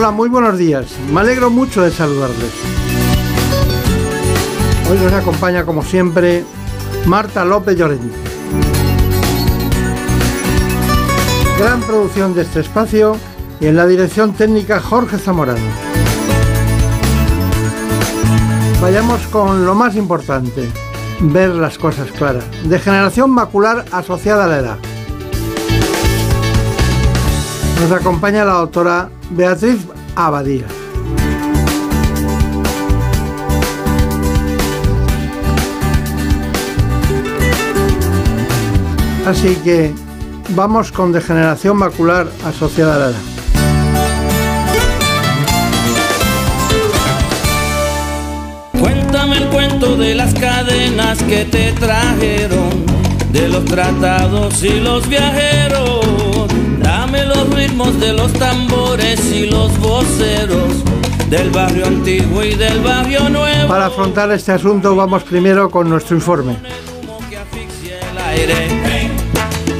Hola, muy buenos días. Me alegro mucho de saludarles. Hoy nos acompaña, como siempre, Marta López Llorente. Gran producción de este espacio y en la dirección técnica Jorge Zamorano. Vayamos con lo más importante, ver las cosas claras. Degeneración macular asociada a la edad. Nos acompaña la doctora Beatriz Abadía. Así que vamos con degeneración macular asociada a la edad. Cuéntame el cuento de las cadenas que te trajeron, de los tratados y los viajeros. Los ritmos de los tambores y los voceros, del barrio antiguo y del barrio nuevo. Para afrontar este asunto vamos primero con nuestro informe.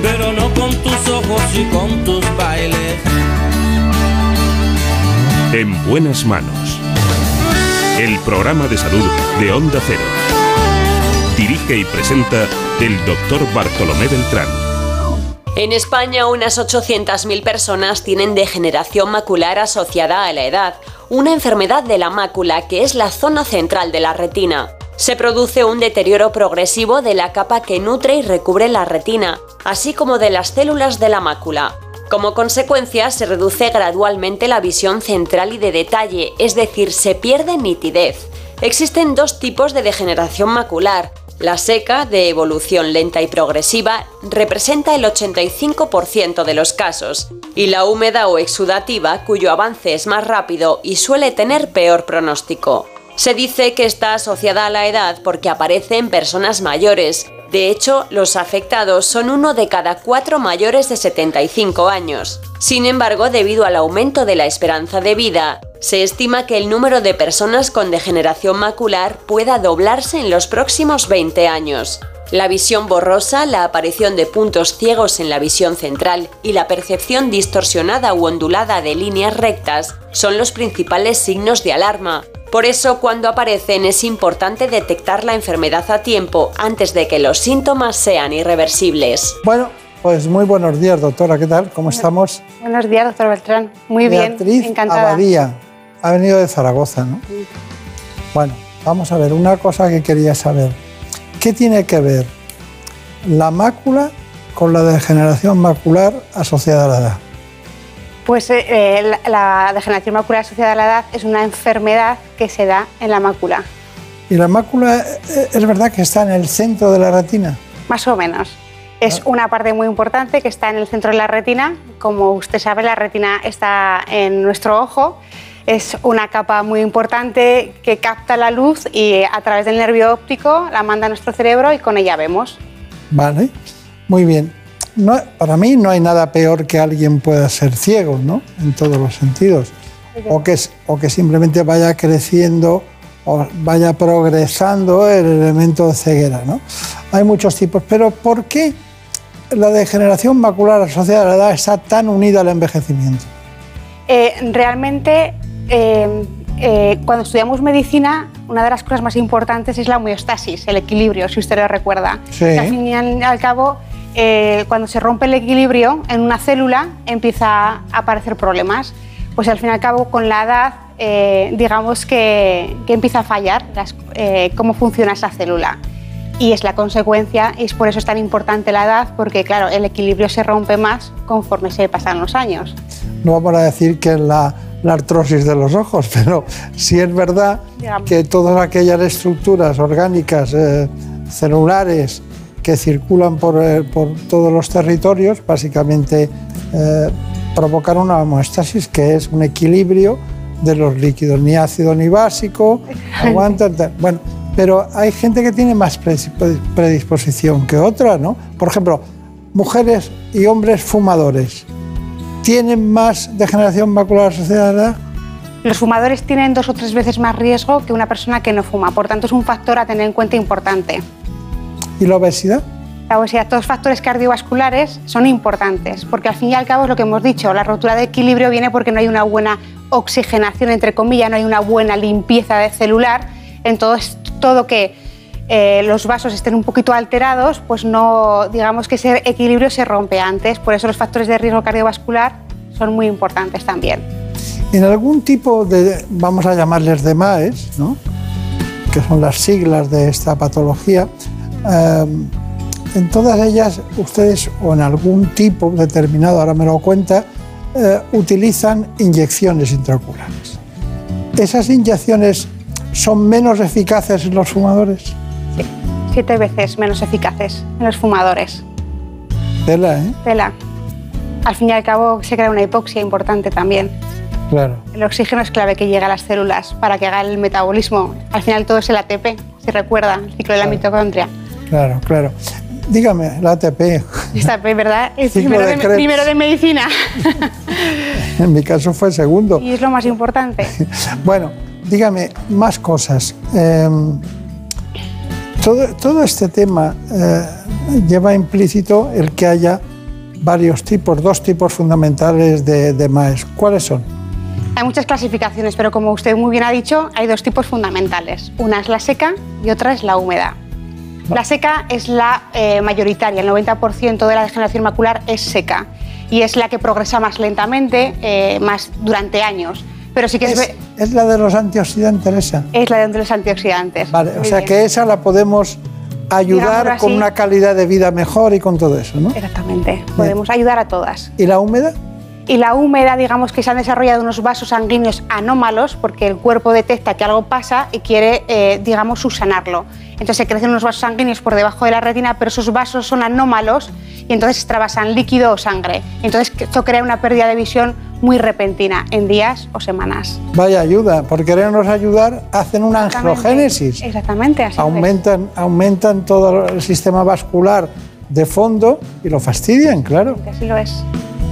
Pero no con tus ojos y con tus bailes. En buenas manos. El programa de salud de Onda Cero. Dirige y presenta el doctor Bartolomé Beltrán. En España, unas 800.000 personas tienen degeneración macular asociada a la edad, una enfermedad de la mácula que es la zona central de la retina. Se produce un deterioro progresivo de la capa que nutre y recubre la retina, así como de las células de la mácula. Como consecuencia, se reduce gradualmente la visión central y de detalle, es decir, se pierde nitidez. Existen dos tipos de degeneración macular. La seca, de evolución lenta y progresiva, representa el 85% de los casos, y la húmeda o exudativa, cuyo avance es más rápido y suele tener peor pronóstico. Se dice que está asociada a la edad porque aparece en personas mayores. De hecho, los afectados son uno de cada cuatro mayores de 75 años. Sin embargo, debido al aumento de la esperanza de vida, se estima que el número de personas con degeneración macular pueda doblarse en los próximos 20 años. La visión borrosa, la aparición de puntos ciegos en la visión central y la percepción distorsionada u ondulada de líneas rectas son los principales signos de alarma, por eso, cuando aparecen es importante detectar la enfermedad a tiempo antes de que los síntomas sean irreversibles. Bueno, pues muy buenos días, doctora. ¿Qué tal? ¿Cómo estamos? Buenos días, doctor Beltrán. Muy Beatriz bien, encantada. Abadía. Ha venido de Zaragoza, ¿no? Bueno, vamos a ver, una cosa que quería saber. ¿Qué tiene que ver la mácula con la degeneración macular asociada a la edad? Pues eh, eh, la, la degeneración macular asociada a la edad es una enfermedad que se da en la mácula, ¿Y la mácula eh, es verdad que está en el centro de la retina? más o menos. Es una parte muy importante que está en el centro de la retina. Como usted sabe, la retina está en nuestro ojo. Es una capa muy importante que capta la luz y a través del nervio óptico la manda a nuestro cerebro y con ella vemos. Vale, muy bien. No, para mí no hay nada peor que alguien pueda ser ciego, ¿no? En todos los sentidos. O que, o que simplemente vaya creciendo o vaya progresando el elemento de ceguera, ¿no? Hay muchos tipos, pero ¿por qué la degeneración macular asociada a la edad está tan unida al envejecimiento? Eh, realmente, eh, eh, cuando estudiamos medicina, una de las cosas más importantes es la homeostasis, el equilibrio, si usted lo recuerda. Sí. Que al fin y al, cabo, eh, cuando se rompe el equilibrio en una célula, empieza a aparecer problemas. Pues al fin y al cabo, con la edad, eh, digamos que, que empieza a fallar las- eh, cómo funciona esa célula. Y es la consecuencia, y es por eso es tan importante la edad, porque claro, el equilibrio se rompe más conforme se pasan los años. No vamos a decir que la, la artrosis de los ojos, pero sí es verdad que todas aquellas estructuras orgánicas, eh, celulares, que circulan por, eh, por todos los territorios, básicamente eh, provocan una homeostasis, que es un equilibrio de los líquidos, ni ácido ni básico, aguantan. tal. Bueno, pero hay gente que tiene más predispo- predisposición que otra, ¿no? Por ejemplo, mujeres y hombres fumadores. ¿Tienen más degeneración macular asociada a la edad? Los fumadores tienen dos o tres veces más riesgo que una persona que no fuma, por tanto es un factor a tener en cuenta importante. ¿Y la obesidad? La obesidad, todos los factores cardiovasculares son importantes, porque al fin y al cabo es lo que hemos dicho, la rotura de equilibrio viene porque no hay una buena oxigenación, entre comillas, no hay una buena limpieza de celular, entonces todo que eh, los vasos estén un poquito alterados, pues no, digamos que ese equilibrio se rompe antes. Por eso los factores de riesgo cardiovascular son muy importantes también. En algún tipo de, vamos a llamarles de MAES, ¿no? que son las siglas de esta patología, eh, en todas ellas ustedes, o en algún tipo determinado, ahora me lo cuenta, eh, utilizan inyecciones intraoculares. ¿Esas inyecciones son menos eficaces en los fumadores? Sí, siete veces menos eficaces en los fumadores. Tela, ¿eh? Tela. Al fin y al cabo se crea una hipoxia importante también. Claro. El oxígeno es clave que llegue a las células para que haga el metabolismo. Al final todo es el ATP, si recuerda, el ciclo de la mitocondria. Claro, claro. Dígame, el ATP. ATP, ¿verdad? Es primero de, primero de, medicina. en mi caso fue segundo. Y es lo más importante. bueno, dígame más cosas. Em, todo, todo, este tema eh, lleva implícito el que haya varios tipos, dos tipos fundamentales de, de MAES. ¿Cuáles son? Hay muchas clasificaciones, pero como usted muy bien ha dicho, hay dos tipos fundamentales. Una es la seca y otra es la húmeda. La seca es la eh, mayoritaria, el 90% de la degeneración macular es seca y es la que progresa más lentamente, eh, más durante años. Pero sí que es, es, la de los antioxidantes esa. Es la de los antioxidantes. Vale, o sea que esa la podemos ayudar con una calidad de vida mejor y con todo eso, ¿no? Exactamente. Podemos ayudar a todas. ¿Y la húmeda? Y la húmeda, digamos que se han desarrollado unos vasos sanguíneos anómalos porque el cuerpo detecta que algo pasa y quiere, eh, digamos, subsanarlo. Entonces se crecen unos vasos sanguíneos por debajo de la retina, pero esos vasos son anómalos y entonces extravasan líquido o sangre. Entonces esto crea una pérdida de visión muy repentina en días o semanas. Vaya ayuda, por querernos ayudar hacen una angiogénesis. Exactamente, así aumentan, aumentan todo el sistema vascular de fondo y lo fastidian, claro. Así lo es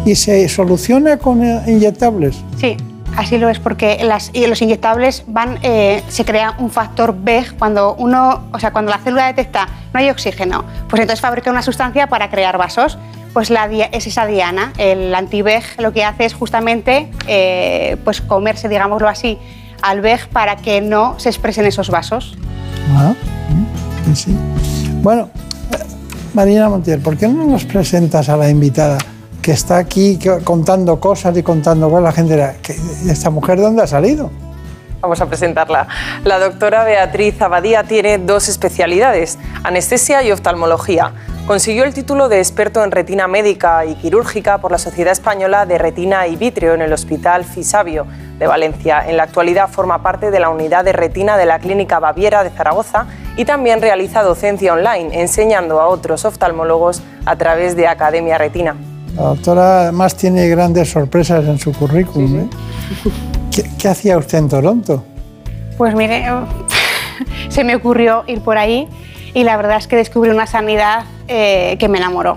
y se soluciona con eh, inyectables. Sí, así lo es, porque las, los inyectables van, eh, se crea un factor BEG cuando uno, o sea, cuando la célula detecta no hay oxígeno, pues entonces fabrica una sustancia para crear vasos. Pues la, es esa diana, el anti-BEG lo que hace es justamente eh, pues comerse, digámoslo así, al BEG para que no se expresen esos vasos. Ah, sí. Bueno, Marina Montiel, ¿por qué no nos presentas a la invitada? Que está aquí contando cosas y contando cosas, la gente ¿esta mujer de dónde ha salido? Vamos a presentarla. La doctora Beatriz Abadía tiene dos especialidades, anestesia y oftalmología. Consiguió el título de experto en retina médica y quirúrgica por la Sociedad Española de Retina y Vitrio en el Hospital Fisabio de Valencia. En la actualidad forma parte de la unidad de retina de la Clínica Baviera de Zaragoza y también realiza docencia online, enseñando a otros oftalmólogos a través de Academia Retina. La doctora además tiene grandes sorpresas en su currículum. ¿eh? ¿Qué, hacía usted en Toronto? Pues mire, se me ocurrió ir por ahí y la verdad es que descubrí una sanidad eh, que me enamoró.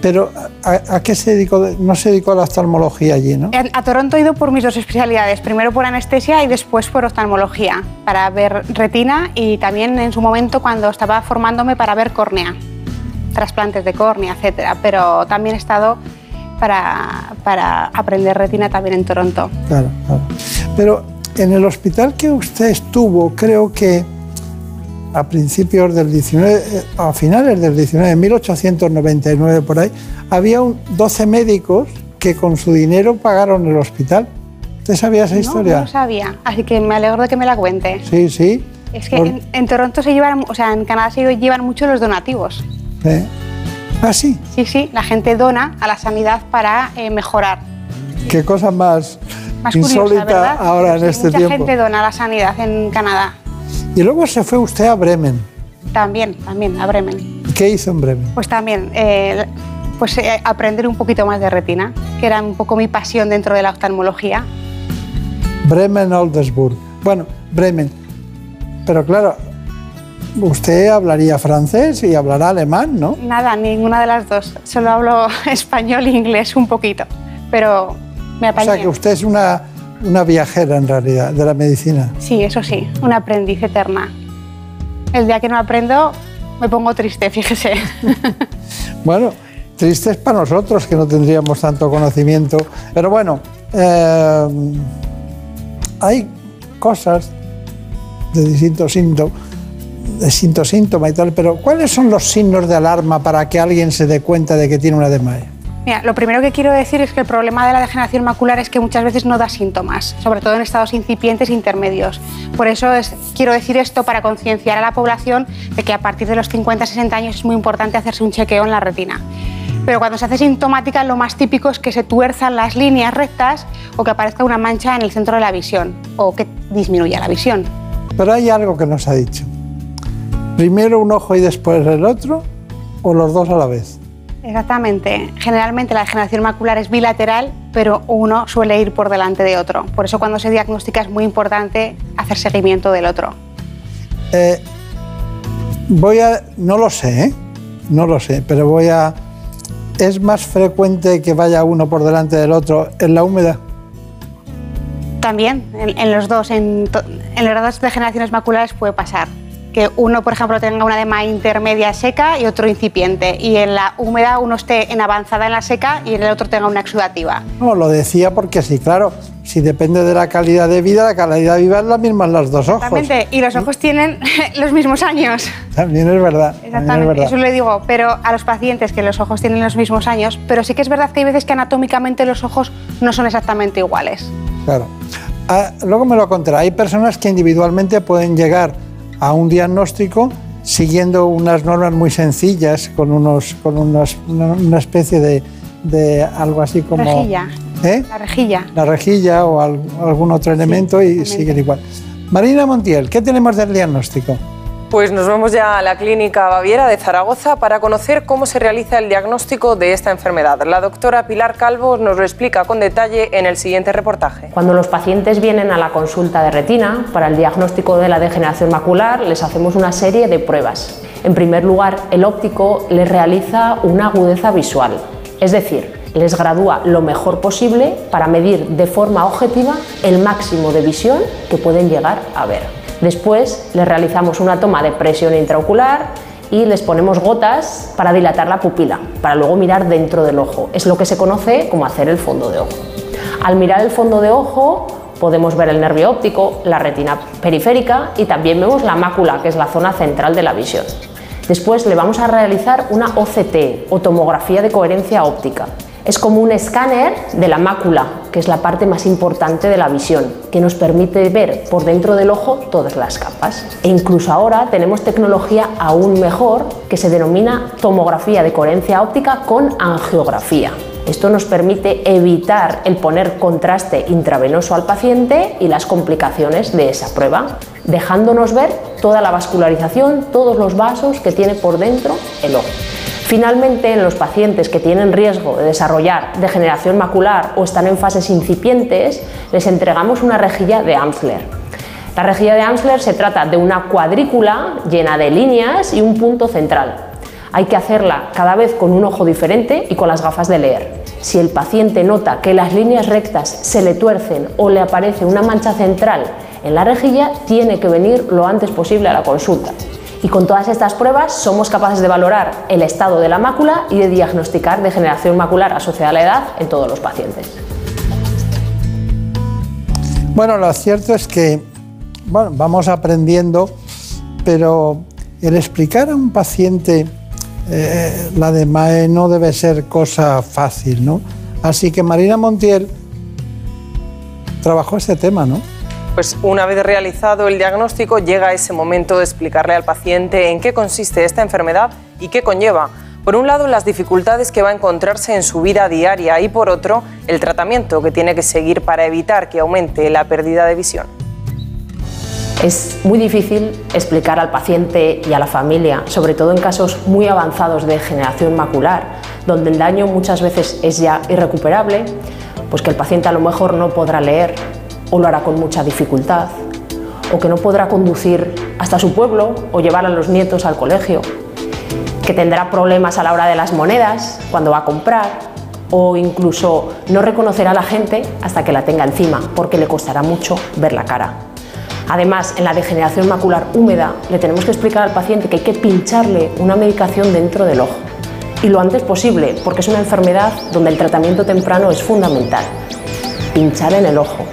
Pero ¿a, qué se dedicó? No se dedicó a la oftalmología allí, ¿no? A, Toronto he ido por mis dos especialidades, primero por anestesia y después por oftalmología, para ver retina y también en su momento cuando estaba formándome para ver córnea trasplantes de córnea, etcétera, pero también he estado para, para aprender retina también en Toronto. Claro, claro. Pero en el hospital que usted estuvo, creo que a principios del 19, eh, a finales del 19, 1899 por ahí, había un 12 médicos que con su dinero pagaron el hospital. ¿Usted sabía esa historia? No, no sabía, así que me alegro de que me la cuente. Sí, sí. Es que en, Toronto se llevan, o sea, en Canadá se llevan mucho los donativos. ¿Eh? ¿Ah, sí? Sí, sí, la gente dona a la sanidad para eh, mejorar. Qué cosa más, insólita ahora en este tiempo. Mucha gente dona a la sanidad en Canadá. Y luego se fue usted a Bremen. También, también, a Bremen. ¿Qué hizo en Bremen? Pues también, eh, pues aprender un poquito más de retina, que era un poco mi pasión dentro de la oftalmología. Bremen, Oldesburg. Bueno, Bremen. Pero claro, Usted hablaría francés y hablará alemán, ¿no? Nada, ninguna de las dos. Solo hablo español e inglés un poquito, pero me apañé. O sea que usted es una, una viajera en realidad de la medicina. Sí, eso sí, una aprendiz eterna. El día que no aprendo me pongo triste, fíjese. bueno, triste es para nosotros que no tendríamos tanto conocimiento, pero bueno. Eh, hay cosas de distintos síntomas, distintos síntomas y tal, pero ¿cuáles son los signos de alarma para que alguien se dé cuenta de que tiene una DMAE? Mira, lo primero que quiero decir es que el problema de la degeneración macular es que muchas veces no da síntomas, sobre todo en estados incipientes e intermedios. Por eso es, quiero decir esto para concienciar a la población de que a partir de los 50-60 años es muy importante hacerse un chequeo en la retina. Pero cuando se hace sintomática, lo más típico es que se tuerzan las líneas rectas o que aparezca una mancha en el centro de la visión o que disminuya la visión. Pero hay algo que nos ha dicho. Primero un ojo y después el otro o los dos a la vez. Exactamente. Generalmente la degeneración macular es bilateral, pero uno suele ir por delante de otro. Por eso cuando se diagnostica es muy importante hacer seguimiento del otro. Eh, voy a, no lo sé, ¿eh? no lo sé, pero voy a. ¿Es más frecuente que vaya uno por delante del otro en la húmeda? También, en, en los dos, en, en las dos degeneraciones maculares puede pasar. Que uno, por ejemplo, tenga una edema intermedia seca y otro incipiente. Y en la húmeda uno esté en avanzada en la seca y en el otro tenga una exudativa. No, lo decía porque sí, claro, si depende de la calidad de vida, la calidad de vida es la misma en los dos ojos. Exactamente. Y los ojos tienen los mismos años. También es verdad. es Exactamente, verdad. eso le digo, pero a los pacientes que los ojos tienen los mismos años, pero sí que es verdad que hay veces que anatómicamente los ojos no son exactamente iguales. Claro. Ah, luego me lo contará. Hay personas que individualmente pueden llegar a un diagnóstico siguiendo unas normas muy sencillas, con, unos, con unos- una, especie de, de algo así como... Rejilla. ¿Eh? La rejilla. La rejilla o al- algún otro elemento y siguen igual. Marina Montiel, ¿qué tenemos del diagnóstico? Pues nos vamos ya a la Clínica Baviera de Zaragoza para conocer cómo se realiza el diagnóstico de esta enfermedad. La doctora Pilar Calvo nos lo explica con detalle en el siguiente reportaje. Cuando los pacientes vienen a la consulta de retina para el diagnóstico de la degeneración macular, les hacemos una serie de pruebas. En primer lugar, el óptico les realiza una agudeza visual, es decir, les gradúa lo mejor posible para medir de forma objetiva el máximo de visión que pueden llegar a ver. Después les realizamos una toma de presión intraocular y les ponemos gotas para dilatar la pupila, para luego mirar dentro del ojo. Es lo que se conoce como hacer el fondo de ojo. Al mirar el fondo de ojo podemos ver el nervio óptico, la retina periférica y también vemos la mácula, que es la zona central de la visión. Después le vamos a realizar una OCT o tomografía de coherencia óptica. Es como un escáner de la mácula, que es la parte más importante de la visión, que nos permite ver por dentro del ojo todas las capas. E incluso ahora tenemos tecnología aún mejor que se denomina tomografía de coherencia óptica con angiografía. Esto nos permite evitar el poner contraste intravenoso al paciente y las complicaciones de esa prueba, dejándonos ver toda la vascularización, todos los vasos que tiene por dentro el ojo. Finalmente, en los pacientes que tienen riesgo de desarrollar degeneración macular o están en fases incipientes, les entregamos una rejilla de Amsler. La rejilla de Amsler se trata de una cuadrícula llena de líneas y un punto central. Hay que hacerla cada vez con un ojo diferente y con las gafas de leer. Si el paciente nota que las líneas rectas se le tuercen o le aparece una mancha central en la rejilla, tiene que venir lo antes posible a la consulta. Y con todas estas pruebas somos capaces de valorar el estado de la mácula y de diagnosticar degeneración macular asociada a la edad en todos los pacientes. Bueno, lo cierto es que vamos aprendiendo, pero el explicar a un paciente eh, la de MAE no debe ser cosa fácil, ¿no? Así que Marina Montiel trabajó este tema, ¿no? Pues una vez realizado el diagnóstico llega ese momento de explicarle al paciente en qué consiste esta enfermedad y qué conlleva. Por un lado, las dificultades que va a encontrarse en su vida diaria y por otro, el tratamiento que tiene que seguir para evitar que aumente la pérdida de visión. Es muy difícil explicar al paciente y a la familia, sobre todo en casos muy avanzados de degeneración macular, donde el daño muchas veces es ya irrecuperable, pues que el paciente a lo mejor no podrá leer o lo hará con mucha dificultad, o que no podrá conducir hasta su pueblo o llevar a los nietos al colegio, que tendrá problemas a la hora de las monedas cuando va a comprar, o incluso no reconocerá a la gente hasta que la tenga encima, porque le costará mucho ver la cara. Además, en la degeneración macular húmeda le tenemos que explicar al paciente que hay que pincharle una medicación dentro del ojo. Y lo antes posible, porque es una enfermedad donde el tratamiento temprano es fundamental. Pinchar en el ojo.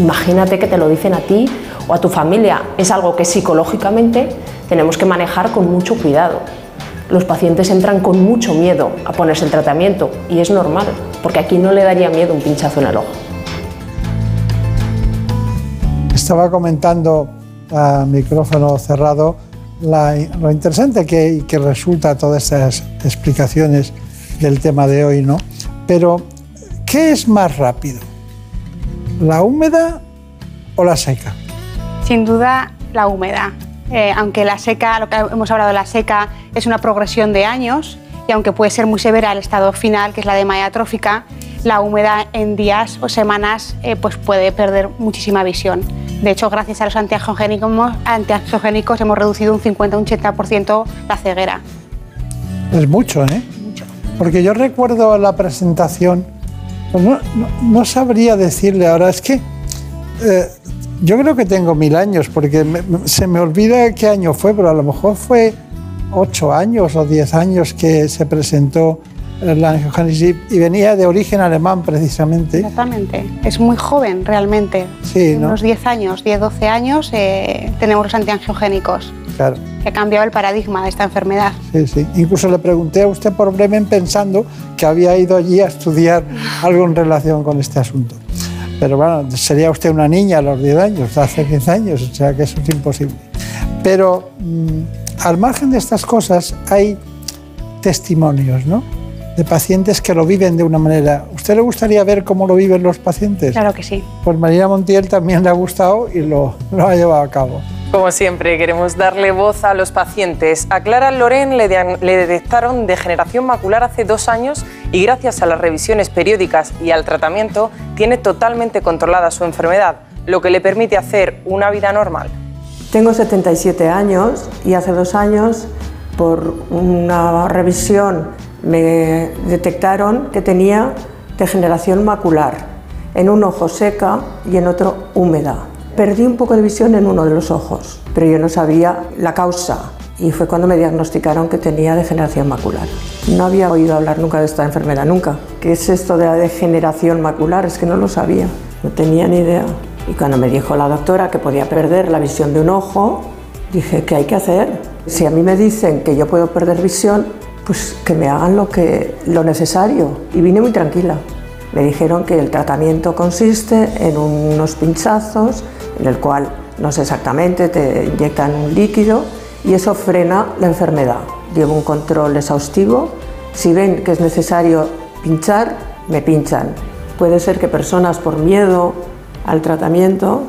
Imagínate que te lo dicen a ti o a tu familia. Es algo que psicológicamente tenemos que manejar con mucho cuidado. Los pacientes entran con mucho miedo a ponerse el tratamiento y es normal, porque aquí no le daría miedo un pinchazo en el ojo. Estaba comentando a micrófono cerrado lo interesante que, que resulta todas estas explicaciones del tema de hoy, ¿no? Pero, ¿qué es más rápido? ¿La húmeda o la seca? Sin duda, la húmeda. Eh, aunque la seca, lo que hemos hablado de la seca, es una progresión de años y aunque puede ser muy severa el estado final, que es la de atrófica, la húmeda en días o semanas eh, pues puede perder muchísima visión. De hecho, gracias a los antiangiogénicos, hemos reducido un 50-80% la ceguera. Es mucho, ¿eh? Mucho. Porque yo recuerdo la presentación, pues no, sabría decirle ahora, es que eh, yo creo que tengo mil años, porque se me olvida qué año fue, pero a lo mejor fue ocho años o diez años que se presentó la angiogénesis y venía de origen alemán precisamente. Exactamente, es muy joven realmente. Sí, ¿no? Unos 10 años, 10, 12 años eh, tenemos los antiangiogénicos. Claro. Que ha cambiado el paradigma de esta enfermedad. Sí, sí. Incluso le pregunté a usted por Bremen pensando que había ido allí a estudiar algo en relación con este asunto. Pero bueno, sería usted una niña a los 10 años, hace 10 años, o sea que eso es imposible. Pero mm, al margen de estas cosas hay testimonios, ¿no? De pacientes que lo viven de una manera. ¿Usted le gustaría ver cómo lo viven los pacientes? Claro que sí. Pues María Montiel también le ha gustado y lo, lo ha llevado a cabo. Como siempre, queremos darle voz a los pacientes. A Clara Loren le, le, detectaron degeneración macular hace dos años y gracias a las revisiones periódicas y al tratamiento tiene totalmente controlada su enfermedad, lo que le permite hacer una vida normal. Tengo 77 años y hace dos años, por una revisión, me detectaron que tenía degeneración macular, en un ojo seca y en otro húmeda. Perdí un poco de visión en uno de los ojos, pero yo no sabía la causa y fue cuando me diagnosticaron que tenía degeneración macular. No había oído hablar nunca de esta enfermedad, nunca. ¿Qué es esto de la degeneración macular? Es que no lo sabía, no tenía ni idea. Y cuando me dijo la doctora que podía perder la visión de un ojo, dije, ¿qué hay que hacer? Si a mí me dicen que yo puedo perder visión, pues que me hagan lo, que, lo necesario. Y vine muy tranquila. Me dijeron que el tratamiento consiste en unos pinchazos en el cual, no sé exactamente, te inyectan un líquido y eso frena la enfermedad. Llevo un control exhaustivo. Si ven que es necesario pinchar, me pinchan. Puede ser que personas por miedo al tratamiento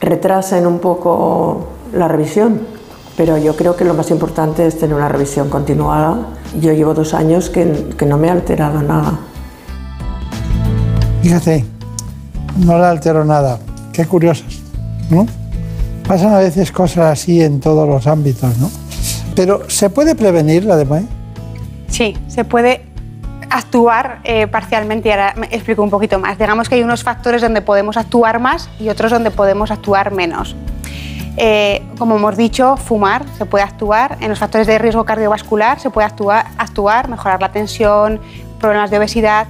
retrasen un poco la revisión, pero yo creo que lo más importante es tener una revisión continuada. Yo llevo dos años que, no me ha alterado nada. Fíjate, no le alteró nada. Qué curiosas, ¿no? Pasan a veces cosas así en todos los ámbitos, ¿no? Pero ¿se puede prevenir la DMAE? Sí, se puede actuar eh, parcialmente ahora me explico un poquito más. Digamos que hay unos factores donde podemos actuar más y otros donde podemos actuar menos. Eh, como hemos dicho, fumar se puede actuar, en los factores de riesgo cardiovascular se puede actuar, actuar mejorar la tensión, problemas de obesidad,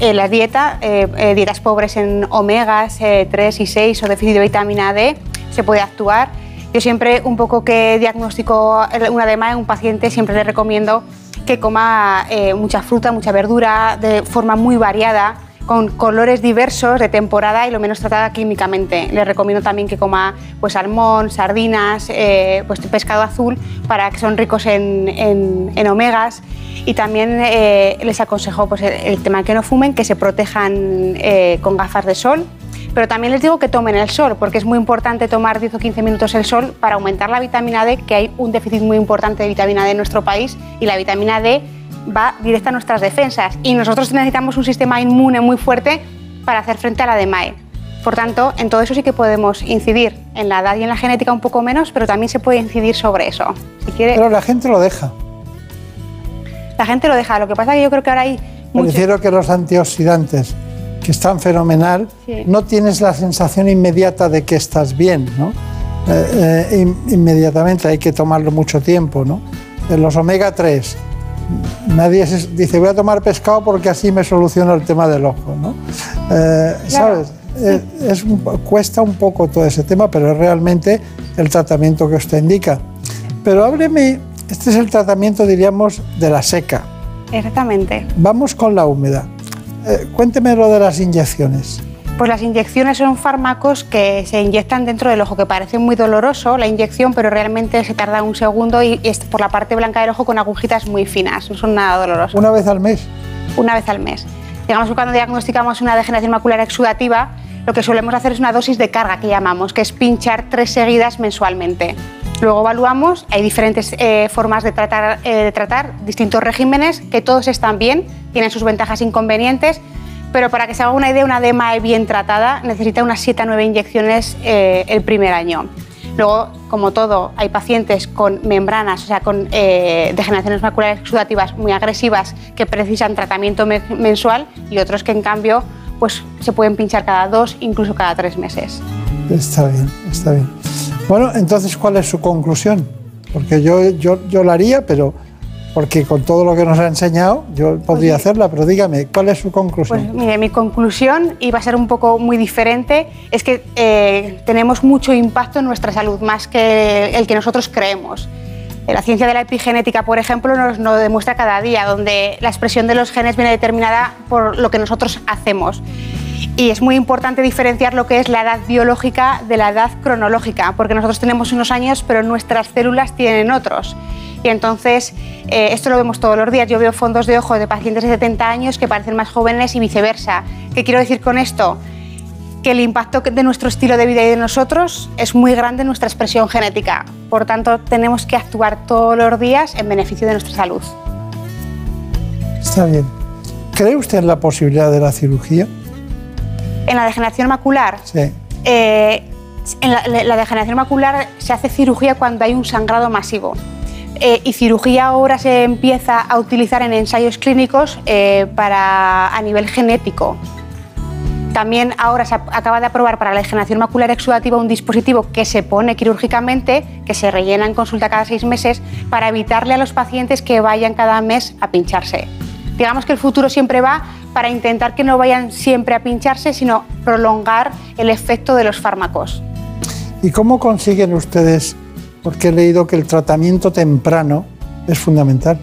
en la dieta, eh, dietas pobres en omegas 3 y 6 o déficit de vitamina D, se puede actuar. Yo siempre, un poco que diagnostico una edema en un paciente, siempre le recomiendo que coma eh, mucha fruta, mucha verdura, de forma muy variada, con colores diversos de temporada y lo menos tratada químicamente. Le recomiendo también que coma pues, salmón, sardinas, eh, pues, pescado azul, para que son ricos en, en, omegas. Y también eh, les aconsejo pues, el, tema que no fumen, que se protejan con gafas de sol pero también les digo que tomen el sol, porque es muy importante tomar 10 o 15 minutos el sol para aumentar la vitamina D, que hay un déficit muy importante de vitamina D en nuestro país y la vitamina D va directa a nuestras defensas y nosotros necesitamos un sistema inmune muy fuerte para hacer frente a la DMAE. Por tanto, en todo eso sí que podemos incidir. En la edad y en la genética un poco menos, pero también se puede incidir sobre eso. Si quiere... Pero la gente lo deja. La gente lo deja. Lo que pasa es que yo creo que ahora hay... Me refiero que los antioxidantes que están fenomenal, no tienes la sensación inmediata de que estás bien, ¿no? Eh, eh, inmediatamente hay que tomarlo mucho tiempo, ¿no? Los omega 3, nadie dice voy a tomar pescado porque así me soluciona el tema del ojo, ¿no? Eh, ¿Sabes? eh, es cuesta un poco todo ese tema, pero es realmente el tratamiento que usted indica. Pero hábleme, este es el tratamiento, diríamos, de la seca. Exactamente. Vamos con la húmeda. Eh, cuénteme lo de las inyecciones. Pues las inyecciones son fármacos que se inyectan dentro del ojo, que parece muy doloroso la inyección, pero realmente se tarda un segundo y es por la parte blanca del ojo con agujitas muy finas, no son nada dolorosos. ¿Una vez al mes? Una vez al mes. Digamos que cuando diagnosticamos una degeneración macular exudativa, lo que solemos hacer es una dosis de carga que llamamos, que es pinchar tres seguidas mensualmente. Luego evaluamos, hay diferentes eh, formas de tratar, eh, de tratar, distintos regímenes, que todos están bien, tienen sus ventajas e inconvenientes, pero para que se haga una idea, una DMAE bien tratada necesita unas 7 a 9 inyecciones eh, el primer año. Luego, como todo, hay pacientes con membranas, o sea, con eh, degeneraciones maculares exudativas muy agresivas que precisan tratamiento mensual y otros que, en cambio, pues, se pueden pinchar cada dos, incluso cada tres meses. Está bien, está bien. Bueno, entonces, ¿cuál es su conclusión? Porque yo, yo, yo la haría, pero porque con todo lo que nos ha enseñado yo podría pues hacerla, pero dígame, ¿cuál es su conclusión? Pues mire, mi conclusión, y va a ser un poco muy diferente, es que eh, tenemos mucho impacto en nuestra salud, más que el que nosotros creemos. La ciencia de la epigenética, por ejemplo, nos lo demuestra cada día, donde la expresión de los genes viene determinada por lo que nosotros hacemos. Y es muy importante diferenciar lo que es la edad biológica de la edad cronológica, porque nosotros tenemos unos años, pero nuestras células tienen otros. Y entonces, eh, esto lo vemos todos los días. Yo veo fondos de ojo de pacientes de 70 años que parecen más jóvenes y viceversa. ¿Qué quiero decir con esto? Que el impacto de nuestro estilo de vida y de nosotros es muy grande en nuestra expresión genética. Por tanto, tenemos que actuar todos los días en beneficio de nuestra salud. Está bien. ¿Cree usted en la posibilidad de la cirugía? En la degeneración macular. Sí. Eh, en la degeneración macular se hace cirugía cuando hay un sangrado masivo. Eh, y cirugía ahora se empieza a utilizar en ensayos clínicos eh, para, a nivel genético. También ahora se acaba de aprobar para la degeneración macular exudativa un dispositivo que se pone quirúrgicamente, que se rellena en consulta cada seis meses, para evitarle a los pacientes que vayan cada mes a pincharse. Digamos que el futuro siempre va para intentar que no vayan siempre a pincharse, sino prolongar el efecto de los fármacos. ¿Y cómo consiguen ustedes porque he leído que el tratamiento temprano es fundamental.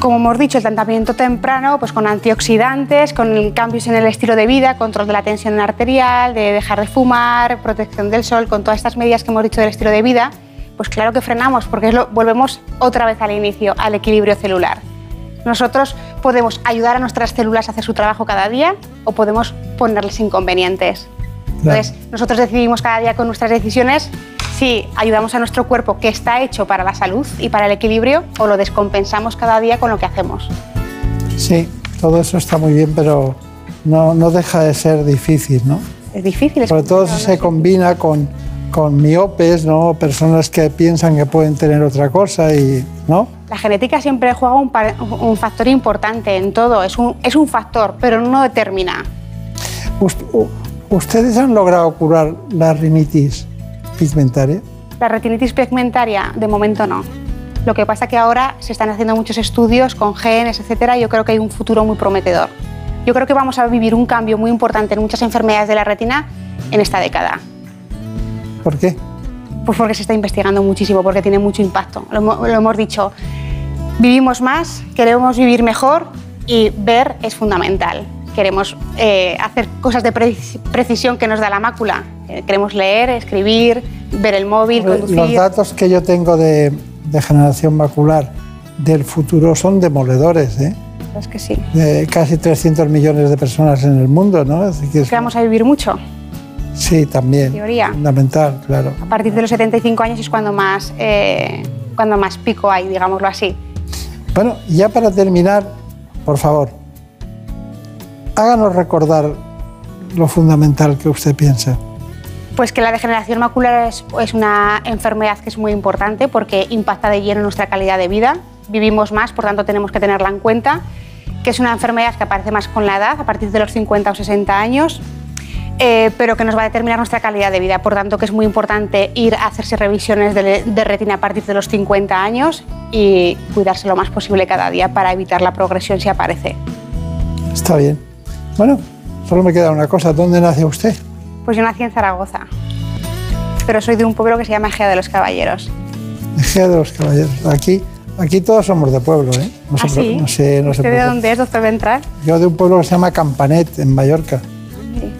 Como hemos dicho, el tratamiento temprano, pues con antioxidantes, con cambios en el estilo de vida, control de la tensión arterial, de dejar de fumar, protección del sol, con todas estas medidas que hemos dicho del estilo de vida, pues claro que frenamos, porque lo, volvemos otra vez al inicio, al equilibrio celular. Nosotros podemos ayudar a nuestras células a hacer su trabajo cada día o podemos ponerles inconvenientes. Entonces, nosotros decidimos cada día con nuestras decisiones si ayudamos a nuestro cuerpo que está hecho para la salud y para el equilibrio o lo descompensamos cada día con lo que hacemos. Sí, todo eso está muy bien, pero no, no deja de ser difícil, ¿no? Es difícil. Sobre todo si se combina con, con miopes, ¿no? Personas que piensan que pueden tener otra cosa y, ¿no? La genética siempre juega un, un factor importante en todo, es un, es un factor, pero no determina. ¿Ustedes han logrado curar la rinitis pigmentaria? La retinitis pigmentaria, de momento no. Lo que pasa es que ahora se están haciendo muchos estudios con genes, etcétera, y yo creo que hay un futuro muy prometedor. Yo creo que vamos a vivir un cambio muy importante en muchas enfermedades de la retina en esta década. ¿Por qué? Pues porque se está investigando muchísimo, porque tiene mucho impacto. Lo, hemos dicho, vivimos más, queremos vivir mejor y ver es fundamental. Queremos eh, hacer cosas de precisión que nos da la mácula, eh, queremos leer, escribir, ver el móvil, conducir. Los datos que yo tengo de, generación macular del futuro son demoledores, ¿eh? Es que sí. De casi 300 millones de personas en el mundo, ¿no? Así que, vamos a vivir mucho. Sí, también. Teoría. Fundamental, claro. A partir de los 75 años es cuando más, eh, cuando más pico hay, digámoslo así. Bueno, ya para terminar, por favor, háganos recordar lo fundamental que usted piensa. Pues que la degeneración macular es, una enfermedad que es muy importante porque impacta de lleno nuestra calidad de vida. Vivimos más, por tanto tenemos que tenerla en cuenta. Que es una enfermedad que aparece más con la edad, a partir de los 50 o 60 años, eh, pero que nos va a determinar nuestra calidad de vida. Por tanto, que es muy importante ir a hacerse revisiones de, de retina a partir de los 50 años y cuidarse lo más posible cada día para evitar la progresión si aparece. Está bien. Bueno, Solo me queda una cosa, ¿dónde nace usted? Pues yo nací en Zaragoza, pero soy de un pueblo que se llama Ejea de los Caballeros. Ejea de los Caballeros. Aquí, aquí todos somos de pueblo, ¿eh? No ¿Ah, sí? no sé, no ¿Usted sé de dónde es, doctor Ventral? Yo de un pueblo que se llama Campanet, en Mallorca.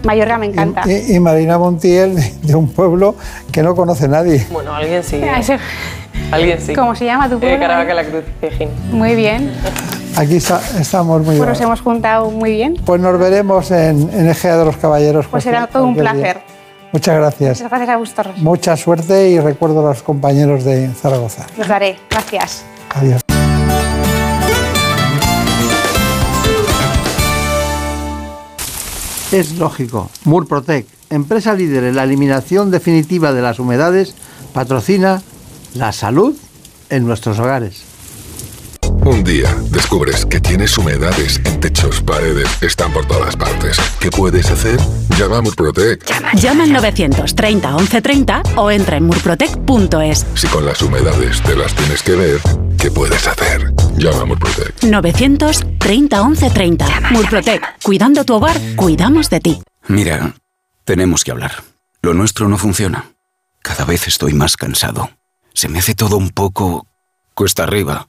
Mallorca me encanta. Y, y Marina Montiel, de, de un pueblo que no conoce nadie. Bueno, alguien sí. Ah, ese- Alguien sí. ¿Cómo se llama tu Eh, pueblo? Caravaca la Cruz, Fijín. Muy bien, Aquí está- estamos muy pues bien. nos hemos juntado muy bien. Pues nos veremos en, en Ejea de los Caballeros. Pues será todo un día. placer. Muchas gracias. Muchas gracias a vosotros. Mucha suerte y recuerdo a los compañeros de Zaragoza. Los daré. Gracias. Adiós. Es lógico. Murprotec, empresa líder en la eliminación definitiva de las humedades, patrocina la salud en nuestros hogares. Un día descubres que tienes humedades en techos, paredes, están por todas partes. ¿Qué puedes hacer? Llama a Murprotec. Llama al 930 1130 o entra en murprotec.es. Si con las humedades te las tienes que ver, ¿qué puedes hacer? Llama a Murprotec. 930 1130. Murprotec. Cuidando tu hogar, cuidamos de ti. Mira, tenemos que hablar. Lo nuestro no funciona. Cada vez estoy más cansado. Se me hace todo un poco cuesta arriba.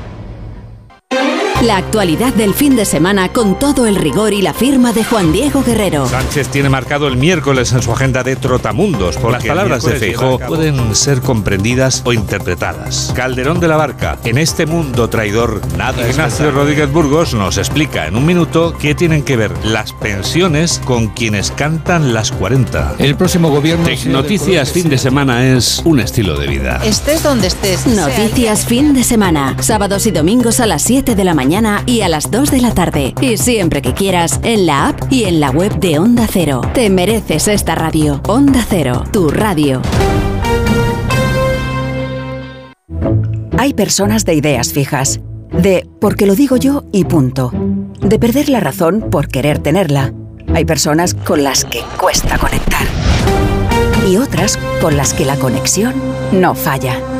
La actualidad del fin de semana con todo el rigor y la firma de Juan Diego Guerrero. Sánchez tiene marcado el miércoles en su agenda de trotamundos, porque las palabras de Feijó pueden ser comprendidas o interpretadas. Calderón de la Barca, en este mundo traidor, nada Ignacio Rodríguez Burgos nos explica en un minuto qué tienen que ver las pensiones con quienes cantan las 40. El próximo gobierno... Noticias fin de semana es un estilo de vida. Estés donde estés. Noticias fin de semana. Sábados y domingos a las 7 de la mañana y a las 2 de la tarde. Y siempre que quieras, en la app y en la web de Onda Cero. Te mereces esta radio. Onda Cero, tu radio. Hay personas de ideas fijas, de porque lo digo yo y punto, de perder la razón por querer tenerla. Hay personas con las que cuesta conectar y otras con las que la conexión no falla.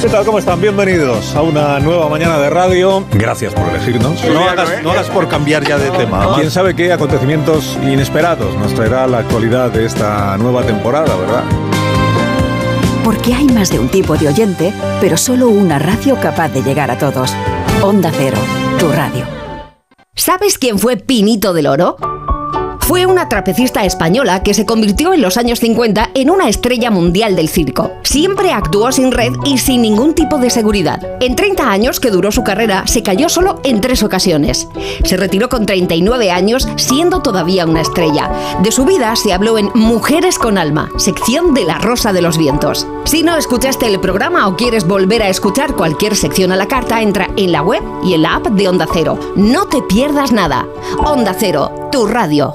¿Qué tal? ¿Cómo están? Bienvenidos a una nueva mañana de radio. Gracias por elegirnos. No hagas, no hagas por cambiar ya de tema. Quién sabe qué acontecimientos inesperados nos traerá la actualidad de esta nueva temporada, ¿verdad? Porque hay más de un tipo de oyente, pero solo una radio capaz de llegar a todos. Onda Cero, tu radio. ¿Sabes quién fue Pinito del Oro? Fue una trapecista española que se convirtió en los años 50 en una estrella mundial del circo. Siempre actuó sin red y sin ningún tipo de seguridad. En 30 años que duró su carrera, se cayó solo en tres ocasiones. Se retiró con 39 años, siendo todavía una estrella. De su vida se habló en Mujeres con Alma, sección de La Rosa de los Vientos. Si no escuchaste el programa o quieres volver a escuchar cualquier sección a la carta, entra en la web y en la app de Onda Cero. No te pierdas nada. Onda Cero, tu radio.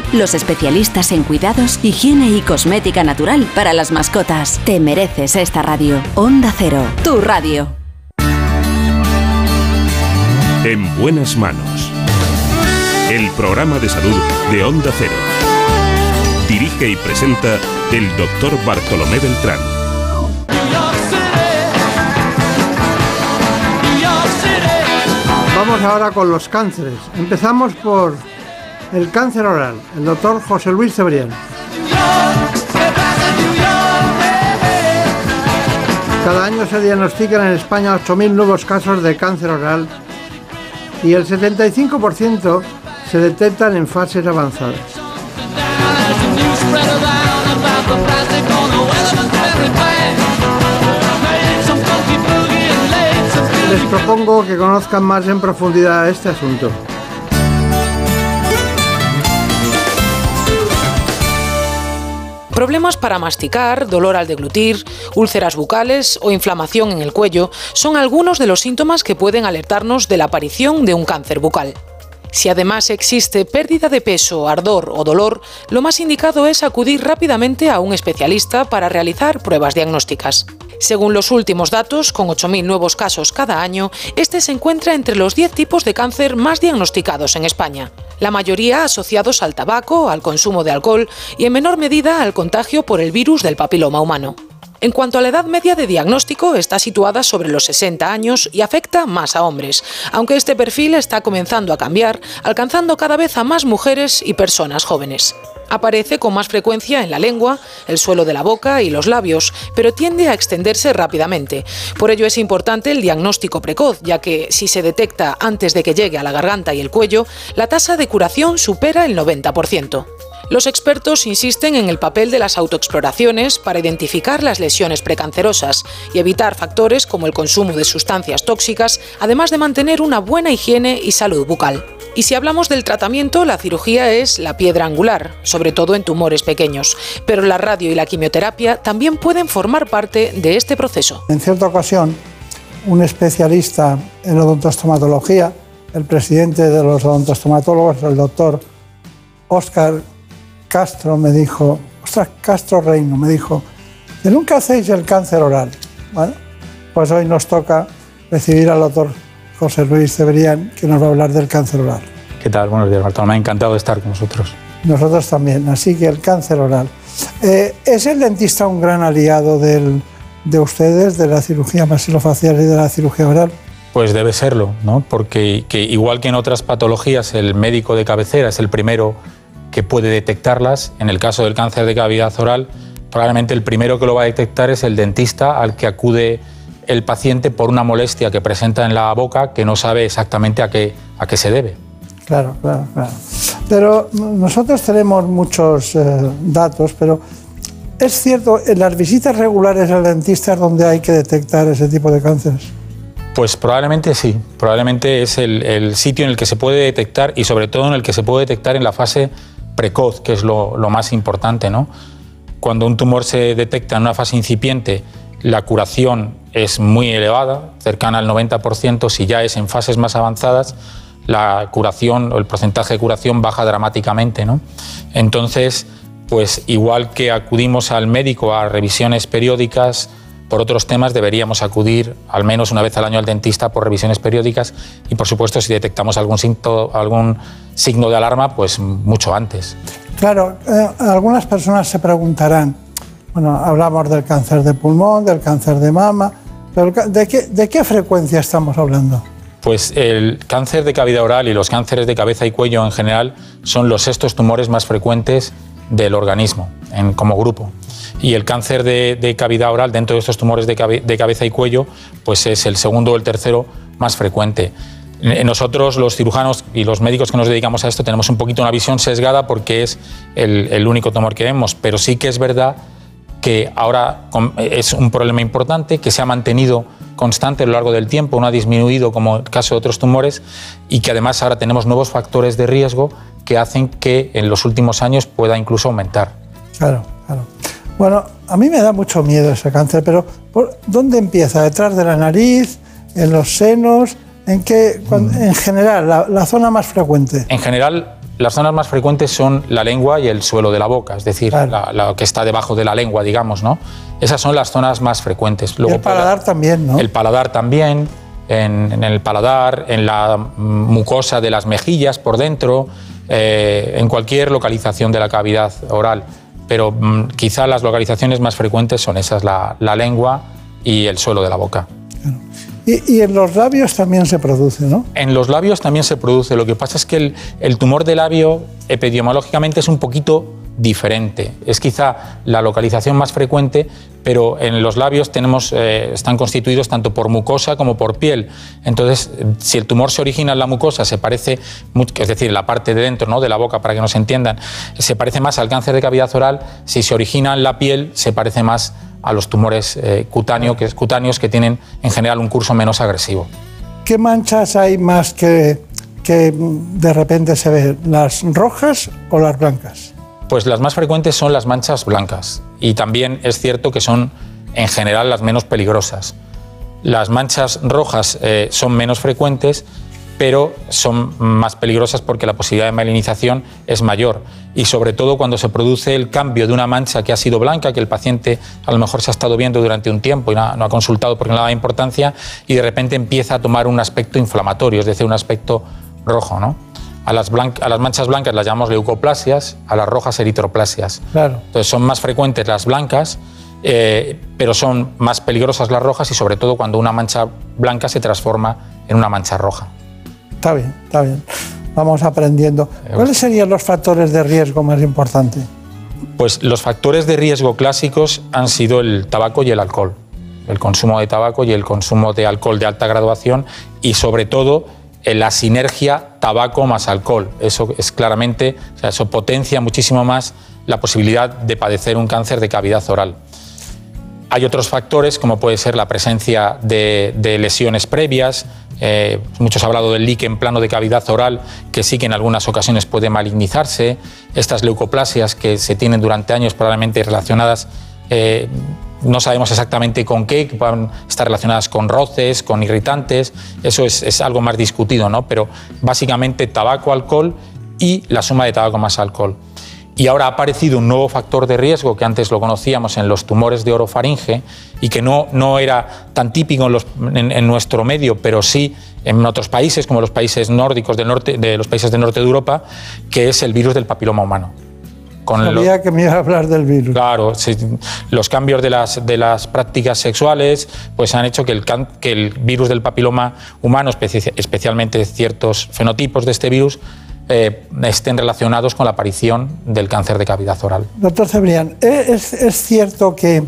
los especialistas en cuidados, higiene y cosmética natural para las mascotas. Te mereces esta radio. Onda Cero, tu radio. En buenas manos. El programa de salud de Onda Cero. Dirige y presenta el doctor Bartolomé Beltrán. Vamos ahora con los cánceres. Empezamos por el cáncer oral, el doctor José Luis Cebrián. Cada año se diagnostican en España 8.000 nuevos casos de cáncer oral y el 75% se detectan en fases avanzadas. Les propongo que conozcan más en profundidad este asunto. Problemas para masticar, dolor al deglutir, úlceras bucales o inflamación en el cuello son algunos de los síntomas que pueden alertarnos de la aparición de un cáncer bucal. Si además existe pérdida de peso, ardor o dolor, lo más indicado es acudir rápidamente a un especialista para realizar pruebas diagnósticas. Según los últimos datos, con 8.000 nuevos casos cada año, este se encuentra entre los 10 tipos de cáncer más diagnosticados en España. La mayoría asociados al tabaco, al consumo de alcohol y en menor medida al contagio por el virus del papiloma humano. En cuanto a la edad media de diagnóstico, está situada sobre los 60 años y afecta más a hombres, aunque este perfil está comenzando a cambiar, alcanzando cada vez a más mujeres y personas jóvenes. Aparece con más frecuencia en la lengua, el suelo de la boca y los labios, pero tiende a extenderse rápidamente. Por ello es importante el diagnóstico precoz, ya que si se detecta antes de que llegue a la garganta y el cuello, la tasa de curación supera el 90%. Los expertos insisten en el papel de las autoexploraciones para identificar las lesiones precancerosas y evitar factores como el consumo de sustancias tóxicas, además de mantener una buena higiene y salud bucal. Y si hablamos del tratamiento, la cirugía es la piedra angular, sobre todo en tumores pequeños, pero la radio y la quimioterapia también pueden formar parte de este proceso. En cierta ocasión, un especialista en odontostomatología, el presidente de los odontostomatólogos, el doctor Oscar Castro me dijo, ostras, Castro Reino me dijo, ¿de nunca hacéis el cáncer oral? Bueno, pues hoy nos toca recibir al doctor José Luis Cebrián, que nos va a hablar del cáncer oral. ¿Qué tal? Buenos días, Bartolomé. Me ha encantado estar con vosotros. Nosotros también, así que el cáncer oral. Eh, ¿Es el dentista un gran aliado del, de ustedes, de la cirugía maxilofacial y de la cirugía oral? Pues debe serlo, ¿no? Porque que igual que en otras patologías, el médico de cabecera es el primero que puede detectarlas. En el caso del cáncer de cavidad oral, probablemente el primero que lo va a detectar es el dentista al que acude el paciente por una molestia que presenta en la boca que no sabe exactamente a qué, a qué se debe. Claro, claro, claro. Pero nosotros tenemos muchos eh, datos, pero es cierto, en las visitas regulares al dentista es donde hay que detectar ese tipo de cánceres. Pues probablemente sí, probablemente es el, el, sitio en el que se puede detectar y sobre todo en el que se puede detectar en la fase precoz, que es lo, más importante. ¿no? Cuando un tumor se detecta en una fase incipiente, la curación es muy elevada, cercana al 90%, si ya es en fases más avanzadas, la curación o el porcentaje de curación baja dramáticamente. ¿no? Entonces, pues igual que acudimos al médico a revisiones periódicas, por otros temas deberíamos acudir al menos una vez al año al dentista por revisiones periódicas y por supuesto si detectamos algún, signo, algún signo de alarma, pues mucho antes. Claro, eh, algunas personas se preguntarán, bueno, hablamos del cáncer de pulmón, del cáncer de mama, pero ¿de qué, de qué frecuencia estamos hablando? Pues el cáncer de cavidad oral y los cánceres de cabeza y cuello en general son los sextos tumores más frecuentes del organismo en, como grupo y el cáncer de, cavidad oral dentro de estos tumores de, cabe, de, cabeza y cuello pues es el segundo o el tercero más frecuente. Nosotros, los cirujanos y los médicos que nos dedicamos a esto, tenemos un poquito una visión sesgada porque es el, el único tumor que vemos, pero sí que es verdad que ahora es un problema importante, que se ha mantenido constante a lo largo del tiempo, no ha disminuido como el caso de otros tumores y que además ahora tenemos nuevos factores de riesgo que hacen que en los últimos años pueda incluso aumentar. Claro, claro. Bueno, a mí me da mucho miedo ese cáncer, pero ¿por ¿dónde empieza? ¿Detrás de la nariz? ¿En los senos? ¿En qué? Cuando, en general, la, la, zona más frecuente. En general, las zonas más frecuentes son la lengua y el suelo de la boca, es decir, claro. la, la, que está debajo de la lengua, digamos, ¿no? Esas son las zonas más frecuentes. Luego, y el paladar la, también, ¿no? El paladar también, en, en, el paladar, en la mucosa de las mejillas por dentro, eh, en cualquier localización de la cavidad oral pero mmm, quizá las localizaciones más frecuentes son esas, la, la lengua y el suelo de la boca. Claro. Y, y, en los labios también se produce, ¿no? En los labios también se produce. Lo que pasa es que el, el tumor de labio epidemiológicamente es un poquito diferente. Es quizá la localización más frecuente, pero en los labios tenemos, eh, están constituidos tanto por mucosa como por piel. Entonces, si el tumor se origina en la mucosa, se parece, es decir, la parte de dentro ¿no? de la boca, para que nos entiendan, se parece más al cáncer de cavidad oral. Si se origina en la piel, se parece más a los tumores eh, que, cutáneos que tienen en general un curso menos agresivo. ¿qué manchas hay más que, que de repente se ven? ¿Las rojas o las blancas? Pues las más frecuentes son las manchas blancas y también es cierto que son en general las menos peligrosas. Las manchas rojas eh, son menos frecuentes, pero son más peligrosas porque la posibilidad de malinización es mayor. Y sobre todo cuando se produce el cambio de una mancha que ha sido blanca, que el paciente a lo mejor se ha estado viendo durante un tiempo y no, ha consultado porque no le da importancia, y de repente empieza a tomar un aspecto inflamatorio, es decir, un aspecto rojo. ¿no? A las, a las manchas blancas las llamamos leucoplasias, a las rojas eritroplasias. Claro. Entonces son más frecuentes las blancas, eh, pero son más peligrosas las rojas y sobre todo cuando una mancha blanca se transforma en una mancha roja. Está bien, está bien. Vamos aprendiendo. ¿Cuáles serían los factores de riesgo más importantes? Pues los factores de riesgo clásicos han sido el tabaco y el alcohol. El consumo de tabaco y el consumo de alcohol de alta graduación y sobre todo la sinergia tabaco más alcohol. Eso es claramente, eso potencia muchísimo más la posibilidad de padecer un cáncer de cavidad oral. Hay otros factores, como puede ser la presencia de, de lesiones previas, eh, muchos han hablado del líquen plano de cavidad oral, que sí que en algunas ocasiones puede malignizarse. Estas leucoplasias que se tienen durante años probablemente relacionadas, eh, no sabemos exactamente con qué, que puedan estar relacionadas con roces, con irritantes. Eso es, algo más discutido, ¿no? Pero básicamente tabaco, alcohol y la suma de tabaco más alcohol. Y ahora ha aparecido un nuevo factor de riesgo que antes lo conocíamos en los tumores de orofaringe y que no, no era tan típico en, nuestro medio, pero sí en otros países, como los países nórdicos del norte, de los países del norte de Europa, que es el virus del papiloma humano. Con Sabía que me iba a hablar del virus. Claro, los cambios de las, de las prácticas sexuales pues han hecho que el, que el virus del papiloma humano, especialmente ciertos fenotipos de este virus, eh, estén relacionados con la aparición del cáncer de cavidad oral. Doctor Cebrián, ¿es, cierto que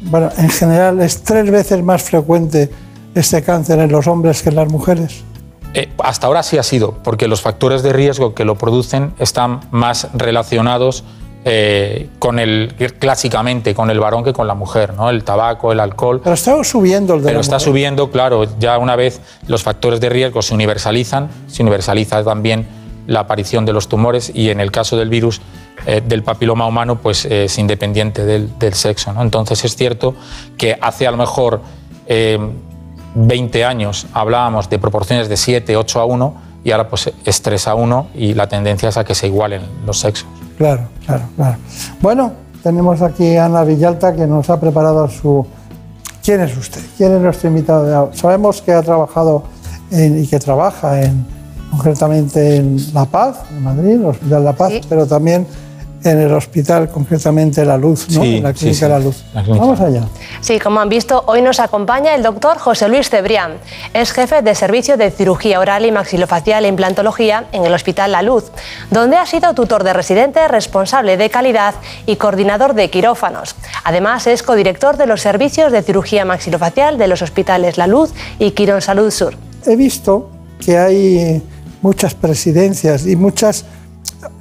bueno, en general es tres veces más frecuente este cáncer en los hombres que en las mujeres? Eh, hasta ahora sí ha sido, porque los factores de riesgo que lo producen están más relacionados eh, con el, clásicamente con el varón que con la mujer, ¿no? El tabaco, el alcohol. Pero está subiendo el de Pero está subiendo, claro, ya una vez los factores de riesgo se universalizan, se universaliza también la aparición de los tumores y en el caso del virus eh, del papiloma humano pues es independiente del, sexo. ¿no? Entonces es cierto que hace a lo mejor 20 eh, años hablábamos de proporciones de 7, 8 a 1 y ahora pues es 3 a 1 y la tendencia es a que se igualen los sexos. Claro, claro, claro. Bueno, tenemos aquí a Ana Villalta que nos ha preparado su... ¿Quién es usted? ¿Quién es nuestro invitado Sabemos que ha trabajado y que trabaja en concretamente en La Paz, en Madrid, el Hospital La Paz, pero también en el hospital, concretamente La Luz, ¿no? en la clínica La Luz. Vamos allá. Sí, como han visto, hoy nos acompaña el doctor José Luis Cebrián. Es jefe de servicio de cirugía oral y maxilofacial e implantología en el Hospital La Luz, donde ha sido tutor de residente, responsable de calidad y coordinador de quirófanos. Además, es codirector de los servicios de cirugía maxilofacial de los hospitales La Luz y Quirón Salud Sur. He visto que hay muchas presidencias y muchas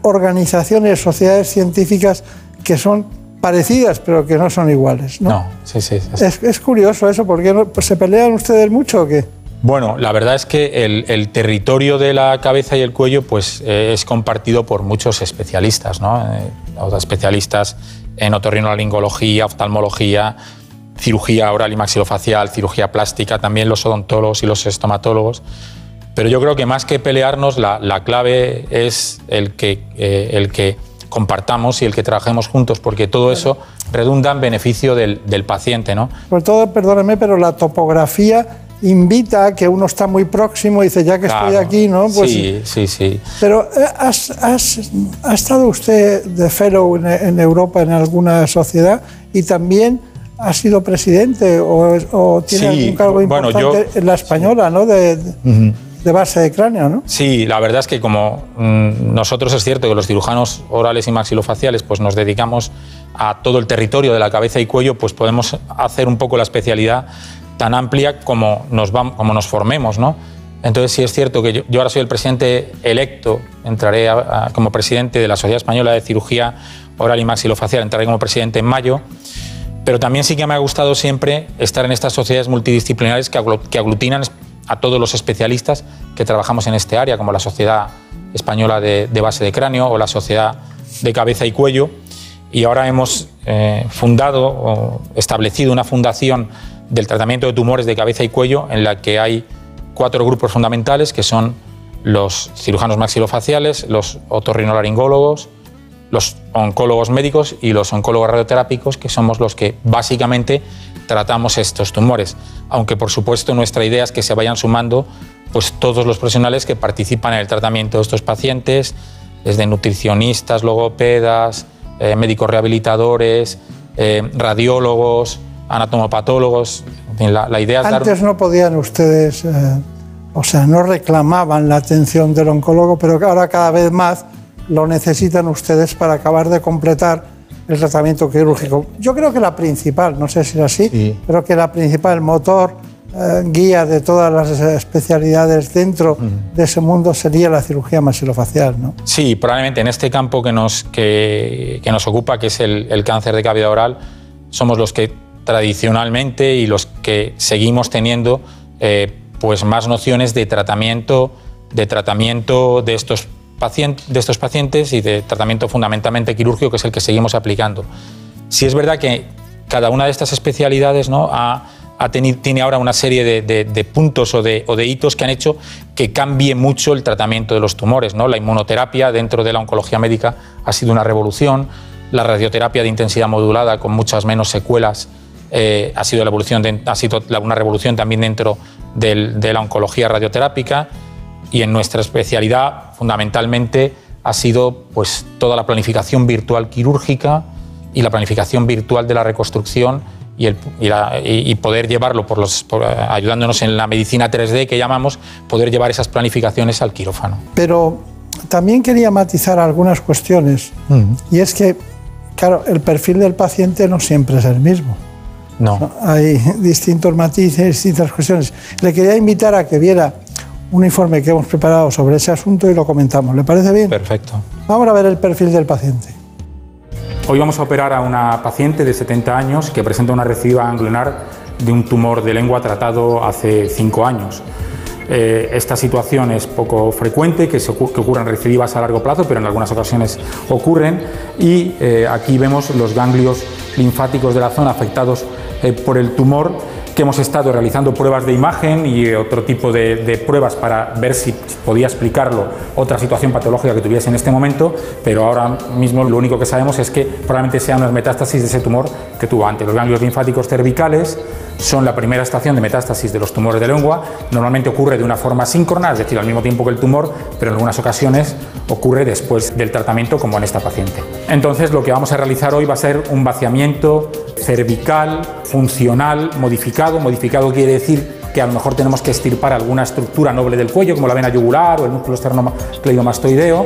organizaciones, sociedades científicas que son parecidas pero que no son iguales. No, no sí, sí. Es, curioso eso, porque pues, se pelean ustedes mucho o qué? Bueno, la verdad es que el, territorio de la cabeza y el cuello pues, eh, es compartido por muchos especialistas, ¿no? Eh, especialistas en otorrinolaringología, oftalmología, cirugía oral y maxilofacial, cirugía plástica, también los odontólogos y los estomatólogos. Pero yo creo que más que pelearnos, la, clave es el que, eh, el que compartamos y el que trabajemos juntos, porque todo eso redunda en beneficio del, paciente. ¿no? Por todo, perdóneme, pero la topografía invita a que uno está muy próximo y dice, ya que estoy aquí, ¿no? Pues, sí, sí, sí. Pero eh, ¿has, ha estado usted de fellow en, Europa en alguna sociedad y también ha sido presidente o, tiene algún cargo importante en la española, ¿no? De, de base de cráneo, ¿no? Sí, la verdad es que como mm, nosotros es cierto que los cirujanos orales y maxilofaciales pues nos dedicamos a todo el territorio de la cabeza y cuello, pues podemos hacer un poco la especialidad tan amplia como nos, vamos, como nos formemos, ¿no? Entonces sí es cierto que yo, ahora soy el presidente electo, entraré como presidente de la Sociedad Española de Cirugía Oral y Maxilofacial, entraré como presidente en mayo, pero también sí que me ha gustado siempre estar en estas sociedades multidisciplinares que, aglutinan a todos los especialistas que trabajamos en este área, como la Sociedad Española de, Base de Cráneo o la Sociedad de Cabeza y Cuello. Y ahora hemos eh, fundado o establecido una fundación del tratamiento de tumores de cabeza y cuello en la que hay cuatro grupos fundamentales que son los cirujanos maxilofaciales, los otorrinolaringólogos, los oncólogos médicos y los oncólogos radioterápicos, que somos los que básicamente tratamos estos tumores. Aunque por supuesto nuestra idea es que se vayan sumando pues, todos los profesionales que participan en el tratamiento de estos pacientes, desde nutricionistas, logopedas, eh, médicos rehabilitadores, eh, radiólogos, anatomopatólogos. la, idea es Antes no podían ustedes, eh, o sea, no reclamaban la atención del oncólogo, pero ahora cada vez más lo necesitan ustedes para acabar de completar el tratamiento quirúrgico. Yo creo que la principal, no sé si es así, pero que la principal motor, eh, guía de todas las especialidades dentro de ese mundo sería la cirugía maxilofacial. ¿no? Sí, probablemente en este campo que nos, que, que nos ocupa, que es el, cáncer de cavidad oral, somos los que tradicionalmente y los que seguimos teniendo eh, pues más nociones de tratamiento, de tratamiento de estos de estos pacientes y de tratamiento fundamentalmente quirúrgico, que es el que seguimos aplicando. Si es verdad que cada una de estas especialidades ¿no? ha, tiene ahora una serie de, puntos o de, hitos que han hecho que cambie mucho el tratamiento de los tumores. ¿no? La inmunoterapia dentro de la oncología médica ha sido una revolución, la radioterapia de intensidad modulada con muchas menos secuelas eh, ha sido, la evolución ha sido una revolución también dentro de la oncología radioterápica y en nuestra especialidad fundamentalmente ha sido pues, toda la planificación virtual quirúrgica y la planificación virtual de la reconstrucción y, el, y, poder llevarlo, por los, ayudándonos en la medicina 3D que llamamos, poder llevar esas planificaciones al quirófano. Pero también quería matizar algunas cuestiones y es que, claro, el perfil del paciente no siempre es el mismo. No. Hay distintos matices, distintas cuestiones. Le quería invitar a que viera un informe que hemos preparado sobre ese asunto y lo comentamos. ¿Le parece bien? Perfecto. Vamos a ver el perfil del paciente. Hoy vamos a operar a una paciente de 70 años que presenta una recidiva ganglionar de un tumor de lengua tratado hace 5 años. Eh, esta situación es poco frecuente, que, se, que, ocurran recidivas a largo plazo, pero en algunas ocasiones ocurren. Y eh, aquí vemos los ganglios linfáticos de la zona afectados eh, por el tumor que hemos estado realizando pruebas de imagen y otro tipo de, pruebas para ver si podía explicarlo otra situación patológica que tuviese en este momento, pero ahora mismo lo único que sabemos es que probablemente sean unas metástasis de ese tumor que tuvo antes. Los ganglios linfáticos cervicales son la primera estación de metástasis de los tumores de lengua. Normalmente ocurre de una forma síncrona, es decir, al mismo tiempo que el tumor, pero en algunas ocasiones ocurre después del tratamiento, como en esta paciente. Entonces, lo que vamos a realizar hoy va a ser un vaciamiento cervical, funcional, modificado. Modificado quiere decir que a lo mejor tenemos que estirpar alguna estructura noble del cuello, como la vena yugular o el músculo esternocleidomastoideo,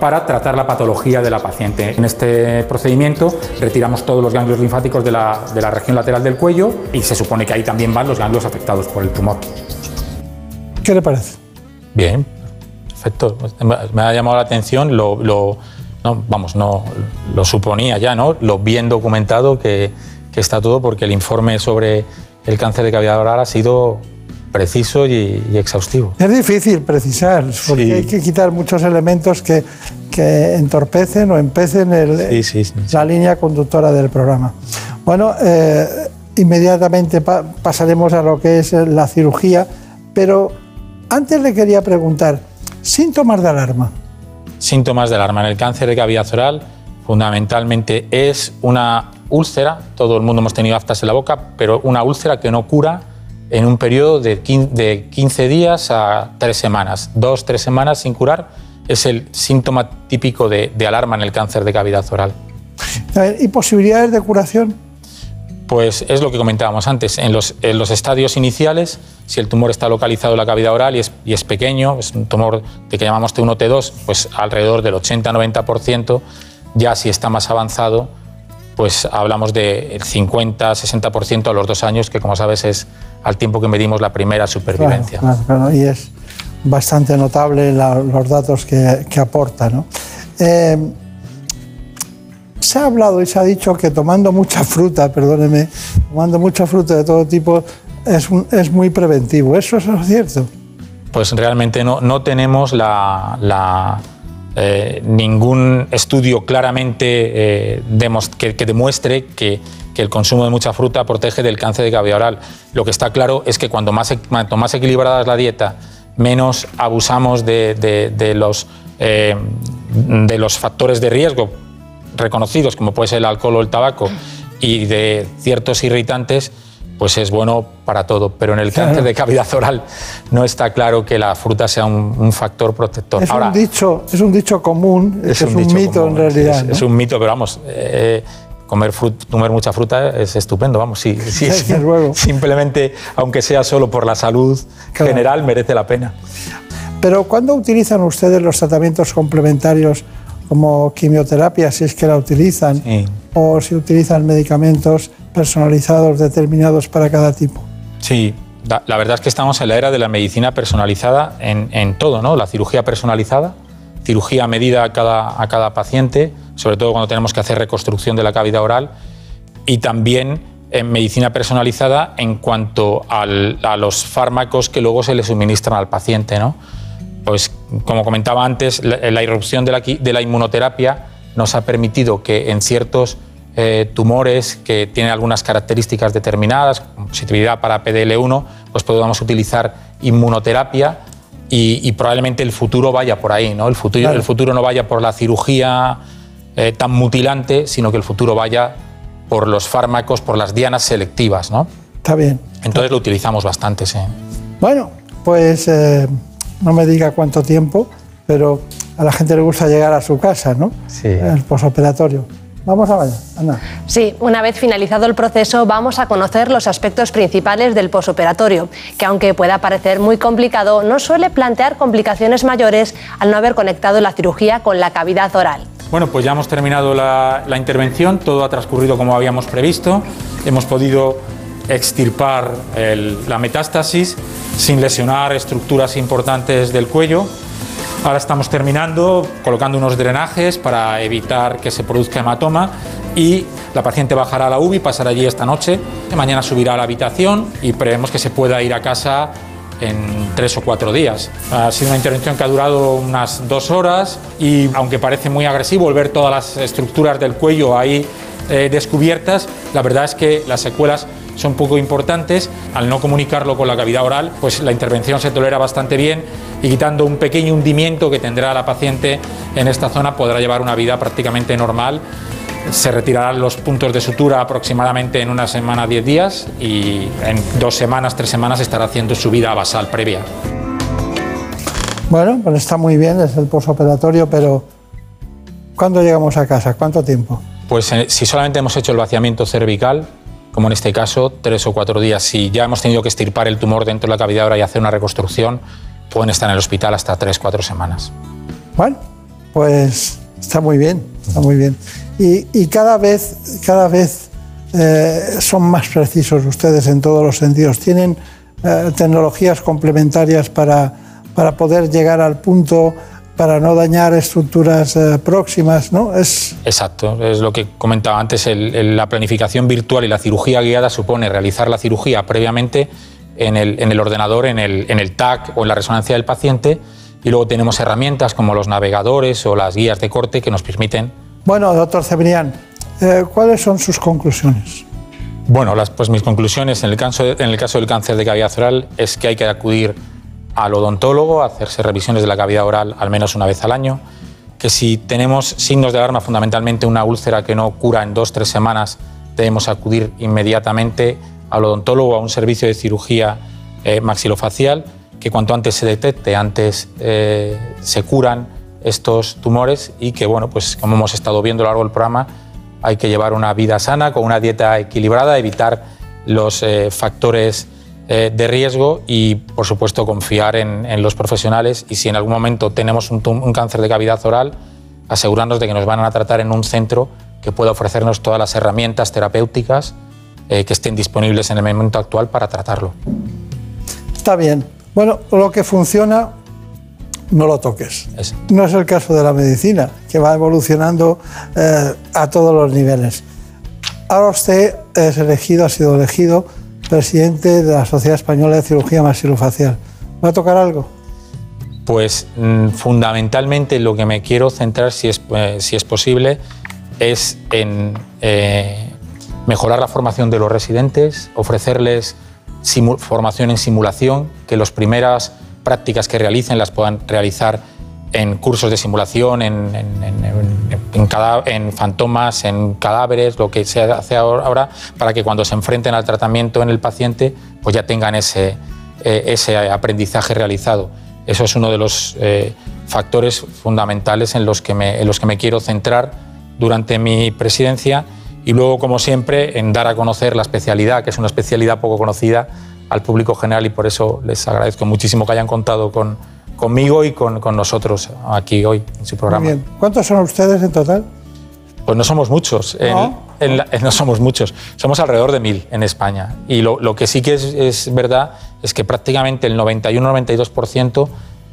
para tratar la patología de la paciente. En este procedimiento retiramos todos los ganglios linfáticos de la, de la región lateral del cuello y se supone que ahí también van los ganglios afectados por el tumor. ¿Qué le parece? Bien, perfecto. Me ha llamado la atención lo, lo no, vamos, no lo suponía ya, ¿no? Lo bien documentado que, está todo, porque el informe sobre el cáncer de cavidad oral ha sido preciso y, exhaustivo. Es difícil precisar, porque hay que quitar muchos elementos que, entorpecen o empecen la línea conductora del programa. Bueno, eh, inmediatamente pasaremos a lo que es la cirugía, pero antes le quería preguntar, síntomas de alarma. Síntomas del alarma en el cáncer de cavidad oral fundamentalmente es una úlcera, todo el mundo hemos tenido aftas en la boca, pero una úlcera que no cura en un periodo de 15 días a 3 semanas. Dos, tres semanas sin curar es el síntoma típico de, de alarma en el cáncer de cavidad oral. ¿Y posibilidades de curación? Pues es lo que comentábamos antes. En los, estadios iniciales, si el tumor está localizado en la cavidad oral y es, pequeño, es un tumor de que llamamos T1, T2, pues alrededor del 80-90%. Ya si está más avanzado, pues hablamos del 50-60% a los dos años, que como sabes es al tiempo que medimos la primera supervivencia. y es bastante notable los datos que, aporta. ¿no? Eh, se ha hablado y se ha dicho que tomando mucha fruta, perdóneme, tomando mucha fruta de todo tipo, es, es muy preventivo. ¿Eso es cierto? Pues realmente no, no tenemos la, la, eh, ningún estudio claramente eh, que, que demuestre que, que el consumo de mucha fruta protege del cáncer de cavidad oral. Lo que está claro es que cuanto más, cuanto más equilibrada es la dieta, menos abusamos de, de- de los, eh, de los factores de riesgo reconocidos, como puede ser el alcohol o el tabaco, y de ciertos irritantes, pues es bueno para todo. Pero en el cáncer de cavidad oral no está claro que la fruta sea un, un factor protector. Es, Ahora, un dicho, es un dicho común, es, un, mito común, en realidad. Es, ¿no? es un mito, pero vamos, eh, comer, frut- comer mucha fruta es estupendo, vamos, sí, sí, Desde sí. luego. Simplemente, aunque sea solo por la salud Claro. general, merece la pena. Pero ¿cuándo utilizan ustedes los tratamientos complementarios como quimioterapia, si es que la utilizan, o si utilizan medicamentos personalizados determinados para cada tipo? Sí, la, la verdad es que estamos en la era de la medicina personalizada en, en todo, ¿no? La cirugía personalizada, cirugía a medida a cada, a cada paciente, sobre todo cuando tenemos que hacer reconstrucción de la cavidad oral, y también en medicina personalizada en cuanto al- a los fármacos que luego se le suministran al paciente, ¿no? Pues como comentaba antes, la, la irrupción de la, de la inmunoterapia nos ha permitido que en ciertos eh, tumores que tienen algunas características determinadas, positividad para PDL1, pues podamos utilizar inmunoterapia y, y probablemente el futuro vaya por ahí, ¿no? El futuro, Claro. el futuro no vaya por la cirugía eh, tan mutilante, sino que el futuro vaya por los fármacos, por las dianas selectivas, ¿no? Está bien. Entonces lo utilizamos bastante, sí. Bueno, pues eh, no me diga cuánto tiempo, pero a la gente le gusta llegar a su casa, ¿no? Sí. El posoperatorio. Vamos a ver, Ana. Sí, una vez finalizado el proceso vamos a conocer los aspectos principales del posoperatorio, que aunque pueda parecer muy complicado, no suele plantear complicaciones mayores al no haber conectado la cirugía con la cavidad oral. Bueno, pues ya hemos terminado la, intervención, todo ha transcurrido como habíamos previsto, hemos podido extirpar la metástasis sin lesionar estructuras importantes del cuello. Ahora estamos terminando colocando unos drenajes para evitar que se produzca hematoma y la paciente bajará a la UBI, pasará allí esta noche, mañana subirá a la habitación y prevemos que se pueda ir a casa en tres o cuatro días. Ha sido una intervención que ha durado unas dos horas y aunque parece muy agresivo ver todas las estructuras del cuello ahí eh, descubiertas, la verdad es que las secuelas son poco importantes. Al no comunicarlo con la cavidad oral, pues la intervención se tolera bastante bien y quitando un pequeño hundimiento que tendrá la paciente en esta zona podrá llevar una vida prácticamente normal. Se retirarán los puntos de sutura aproximadamente en una semana, 10 días y en dos semanas, tres semanas estará haciendo su vida basal previa. Bueno, pues está muy bien, es el posoperatorio, pero ¿cuándo llegamos a casa? ¿Cuánto tiempo? Pues eh, si solamente hemos hecho el vaciamiento cervical, como en este caso, tres o cuatro días, si ya hemos tenido que extirpar el tumor dentro de la cavidad oral y hacer una reconstrucción, pueden estar en el hospital hasta tres, cuatro semanas. Bueno, pues está muy bien, está muy bien. Y, cada vez, cada vez eh, son más precisos ustedes en todos los sentidos. Tienen eh, tecnologías complementarias para, para poder llegar al punto, para no dañar estructuras eh, próximas, ¿no? Es, Exacto, es lo que comentaba antes, la planificación virtual y la cirugía guiada supone realizar la cirugía previamente en el, en el ordenador, en el, en el TAC o en la resonancia del paciente y luego tenemos herramientas como los navegadores o las guías de corte que nos permiten bueno, doctor Cebrián, eh, ¿cuáles son sus conclusiones? Bueno, las, pues mis conclusiones en el, caso, en el caso del cáncer de cavidad oral es que hay que acudir al odontólogo a hacerse revisiones de la cavidad oral al menos una vez al año, que si tenemos signos de alarma, fundamentalmente una úlcera que no cura en dos o tres semanas, debemos acudir inmediatamente al odontólogo a un servicio de cirugía eh, maxilofacial, que cuanto antes se detecte, antes eh, se curan estos tumores y que, bueno, pues como hemos estado viendo a lo largo del programa, hay que llevar una vida sana, con una dieta equilibrada, evitar los eh, factores eh, de riesgo y, por supuesto, confiar en, los profesionales. Y si en algún momento tenemos un, cáncer de cavidad oral, asegurarnos de que nos van a tratar en un centro que pueda ofrecernos todas las herramientas terapéuticas que estén disponibles en el momento actual para tratarlo. Está bien. Bueno, lo que funciona, no lo toques. Es- No es el caso de la medicina, que va evolucionando eh, a todos los niveles. Ahora usted es elegido, ha sido elegido presidente de la Sociedad Española de Cirugía Maxilofacial. ¿Va a tocar algo? Pues mm, fundamentalmente lo que me quiero centrar, si es, eh, si es posible, es en eh, mejorar la formación de los residentes, ofrecerles formación en simulación, que las primeras prácticas que realicen las puedan realizar en cursos de simulación, en, en, fantomas, en cadáveres, lo que se hace ahora, para que cuando se enfrenten al tratamiento en el paciente, pues ya tengan ese, eh, ese aprendizaje realizado. Eso es uno de los eh, factores fundamentales en los, que me, en los que me quiero centrar durante mi presidencia y luego, como siempre, en dar a conocer la especialidad, que es una especialidad poco conocida al público general y por eso les agradezco muchísimo que hayan contado con, conmigo y con, con nosotros aquí hoy en su programa. Muy bien. ¿Cuántos son ustedes en total? Pues no somos muchos. ¿No? somos muchos. Somos alrededor de mil en España. Y lo, lo que sí que es, es, verdad es que prácticamente el 91-92%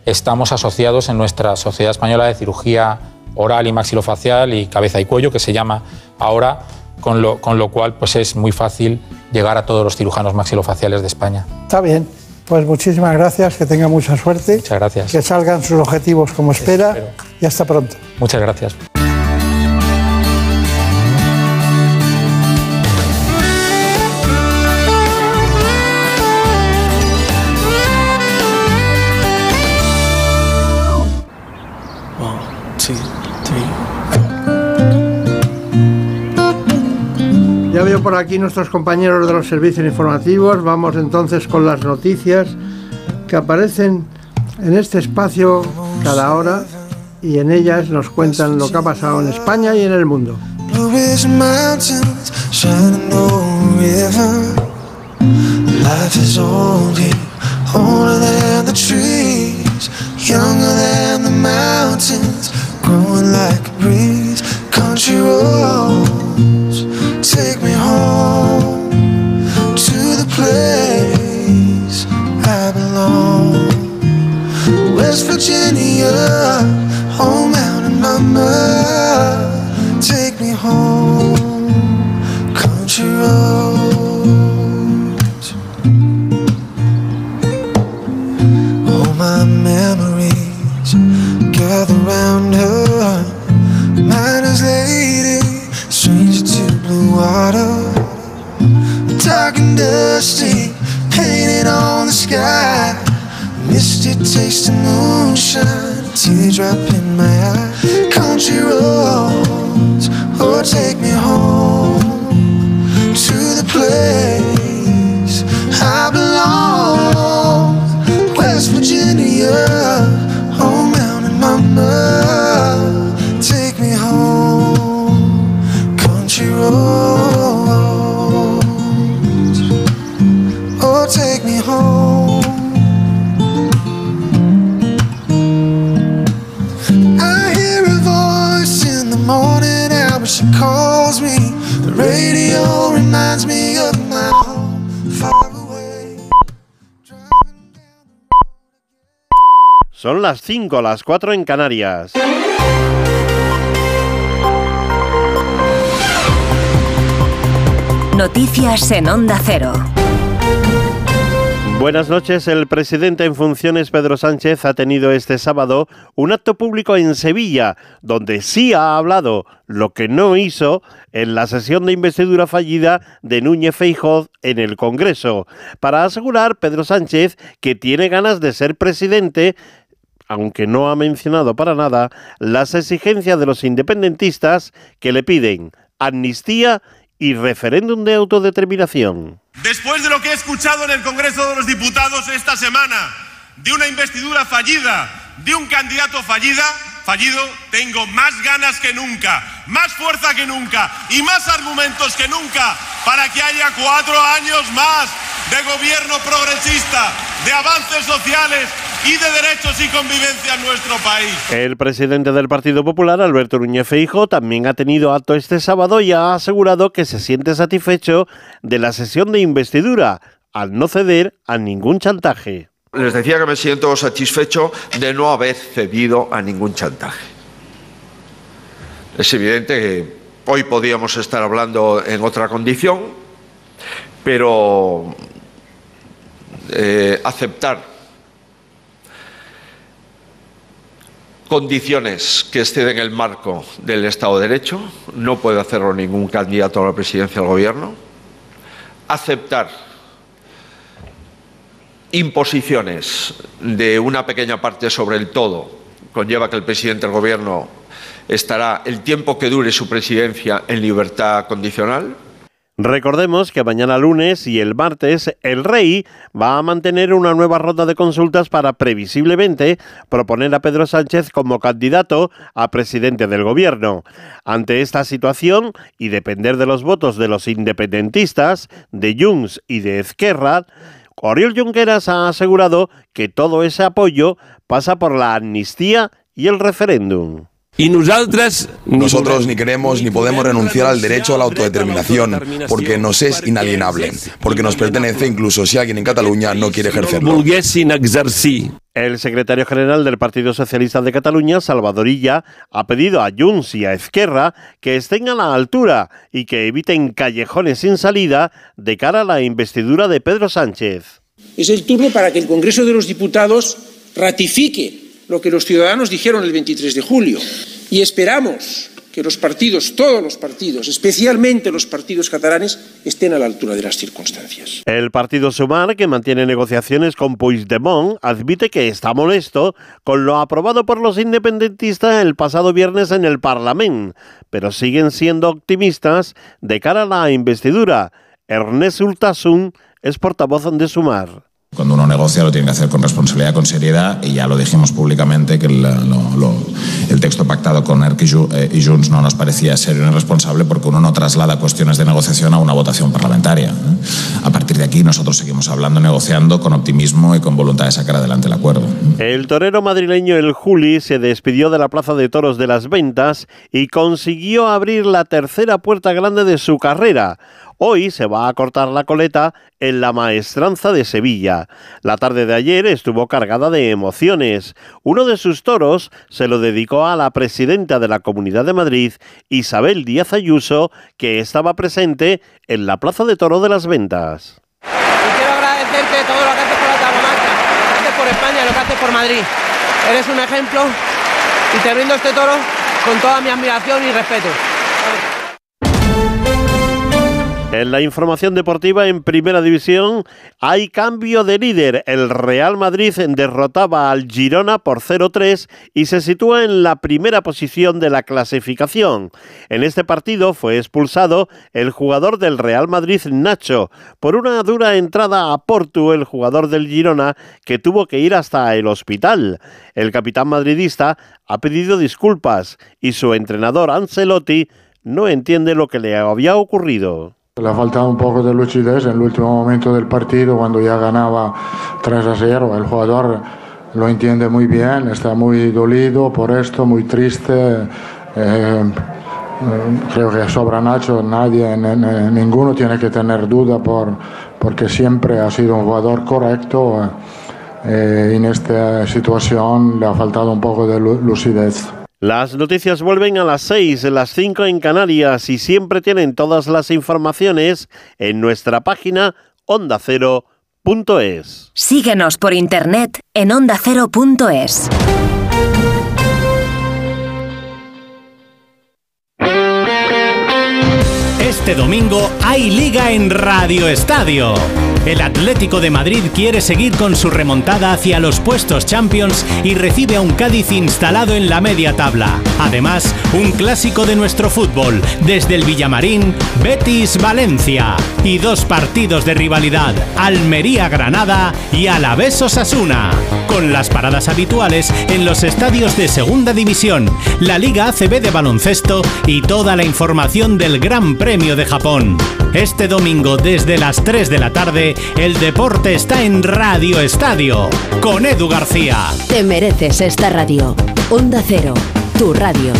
estamos asociados en nuestra Sociedad Española de Cirugía Oral y Maxilofacial y Cabeza y Cuello, que se llama ahora, con lo, con lo cual pues es muy fácil llegar a todos los cirujanos maxilofaciales de España. Está bien. Pues muchísimas gracias, que tenga mucha suerte. Muchas gracias. Que salgan sus objetivos como espera y hasta pronto. Muchas gracias. Por aquí nuestros compañeros de los servicios informativos. Vamos entonces con las noticias que aparecen en este espacio cada hora y en ellas nos cuentan lo que ha pasado en España y en el mundo. Take me home to the place I belong. West Virginia, home out mountain mama, take me home, country roads. All my memories gather round her, stranger to blue water, dark and dusty, painted on the sky. Misty taste of moonshine, teardrop in my eye. Country roads, oh take me home to the place I belong. West Virginia, las 5, las 4 en Canarias. Noticias en Onda Cero. Buenas noches. El presidente en funciones, Pedro Sánchez, ha tenido este sábado un acto público en Sevilla, donde sí ha hablado lo que no hizo en la sesión de investidura fallida de Núñez Feijóo en el Congreso, para asegurar Pedro Sánchez que tiene ganas de ser presidente aunque no ha mencionado para nada las exigencias de los independentistas que le piden amnistía y referéndum de autodeterminación. Después de lo que he escuchado en el Congreso de los Diputados esta semana, de una investidura fallida, de un candidato fallida, fallido, tengo más ganas que nunca, más fuerza que nunca y más argumentos que nunca para que haya cuatro años más de gobierno progresista, de avances sociales y de derechos y convivencia en nuestro país. El presidente del Partido Popular, Alberto Núñez Feijóo, también ha tenido acto este sábado y ha asegurado que se siente satisfecho de la sesión de investidura, al no ceder a ningún chantaje. Les decía que me siento satisfecho de no haber cedido a ningún chantaje. Es evidente que hoy podíamos estar hablando en otra condición, pero eh, aceptar condiciones que exceden el marco del Estado de Derecho, no puede hacerlo ningún candidato a la presidencia del Gobierno, aceptar imposiciones de una pequeña parte sobre el todo conlleva que el presidente del Gobierno estará el tiempo que dure su presidencia en libertad condicional. Recordemos que mañana lunes y el martes el rey va a mantener una nueva ronda de consultas para previsiblemente proponer a Pedro Sánchez como candidato a presidente del gobierno. Ante esta situación y depender de los votos de los independentistas, de Junts y de Ezquerra, Oriol Junqueras ha asegurado que todo ese apoyo pasa por la amnistía y el referéndum. Y nosotros, nosotros ni queremos ni podemos renunciar al derecho a la autodeterminación, porque nos es inalienable, porque nos pertenece incluso si alguien en Cataluña no quiere ejercerlo. El secretario general del Partido Socialista de Cataluña, Salvador Illa, ha pedido a Junts y a Esquerra que estén a la altura y que eviten callejones sin salida de cara a la investidura de Pedro Sánchez. Es el turno para que el Congreso de los Diputados ratifique lo que los ciudadanos dijeron el 23 de julio. Y esperamos que los partidos, todos los partidos, especialmente los partidos catalanes, estén a la altura de las circunstancias. El partido Sumar, que mantiene negociaciones con Puigdemont, admite que está molesto con lo aprobado por los independentistas el pasado viernes en el Parlamento, pero siguen siendo optimistas de cara a la investidura. Ernest Urtasun es portavoz de Sumar. Cuando uno negocia lo tiene que hacer con responsabilidad, con seriedad, y ya lo dijimos públicamente que el, lo- lo- el texto pactado con ERC eh, y Junts no nos parecía serio ni responsable porque uno no traslada cuestiones de negociación a una votación parlamentaria. ¿eh? A partir de aquí nosotros seguimos hablando, negociando con optimismo y con voluntad de sacar adelante el acuerdo. El torero madrileño El Juli se despidió de la Plaza de Toros de las Ventas y consiguió abrir la tercera puerta grande de su carrera. Hoy se va a cortar la coleta en la Maestranza de Sevilla. La tarde de ayer estuvo cargada de emociones. Uno de sus toros se lo dedicó a la presidenta de la Comunidad de Madrid, Isabel Díaz Ayuso, que estaba presente en la Plaza de Toro de las Ventas. Quiero agradecerte todo lo que haces por la lo que haces por España, lo que haces por Madrid. Eres un ejemplo y te brindo este toro con toda mi admiración y respeto. En la información deportiva en Primera División hay cambio de líder. El Real Madrid derrotaba al Girona por 0-3 y se sitúa en la primera posición de la clasificación. En este partido fue expulsado el jugador del Real Madrid Nacho por una dura entrada a Porto, el jugador del Girona, que tuvo que ir hasta el hospital. El capitán madridista ha pedido disculpas y su entrenador Ancelotti no entiende lo que le había ocurrido. Le ha faltado un poco de lucidez en el último momento del partido, cuando ya ganaba 3 a 0. El jugador lo entiende muy bien, está muy dolido por esto, muy triste. Eh, creo que sobra Nacho, nadie, ninguno tiene que tener duda por, porque siempre ha sido un jugador correcto. eh, en esta situación le ha faltado un poco de lu- lucidez. Las noticias vuelven a las 6, las 5 en Canarias y siempre tienen todas las informaciones en nuestra página ondacero.es. Síguenos por internet en ondacero.es. Este domingo hay liga en Radio Estadio. El Atlético de Madrid quiere seguir con su remontada hacia los puestos Champions y recibe a un Cádiz instalado en la media tabla. Además, un clásico de nuestro fútbol, desde el Villamarín, Betis Valencia. Y dos partidos de rivalidad, Almería Granada y Alavés Osasuna. Con las paradas habituales en los estadios de Segunda División, la Liga ACB de baloncesto y toda la información del Gran Premio de Japón. Este domingo desde las 3 de la tarde, el deporte está en Radio Estadio con Edu García. Te mereces esta radio. Onda Cero, tu radio.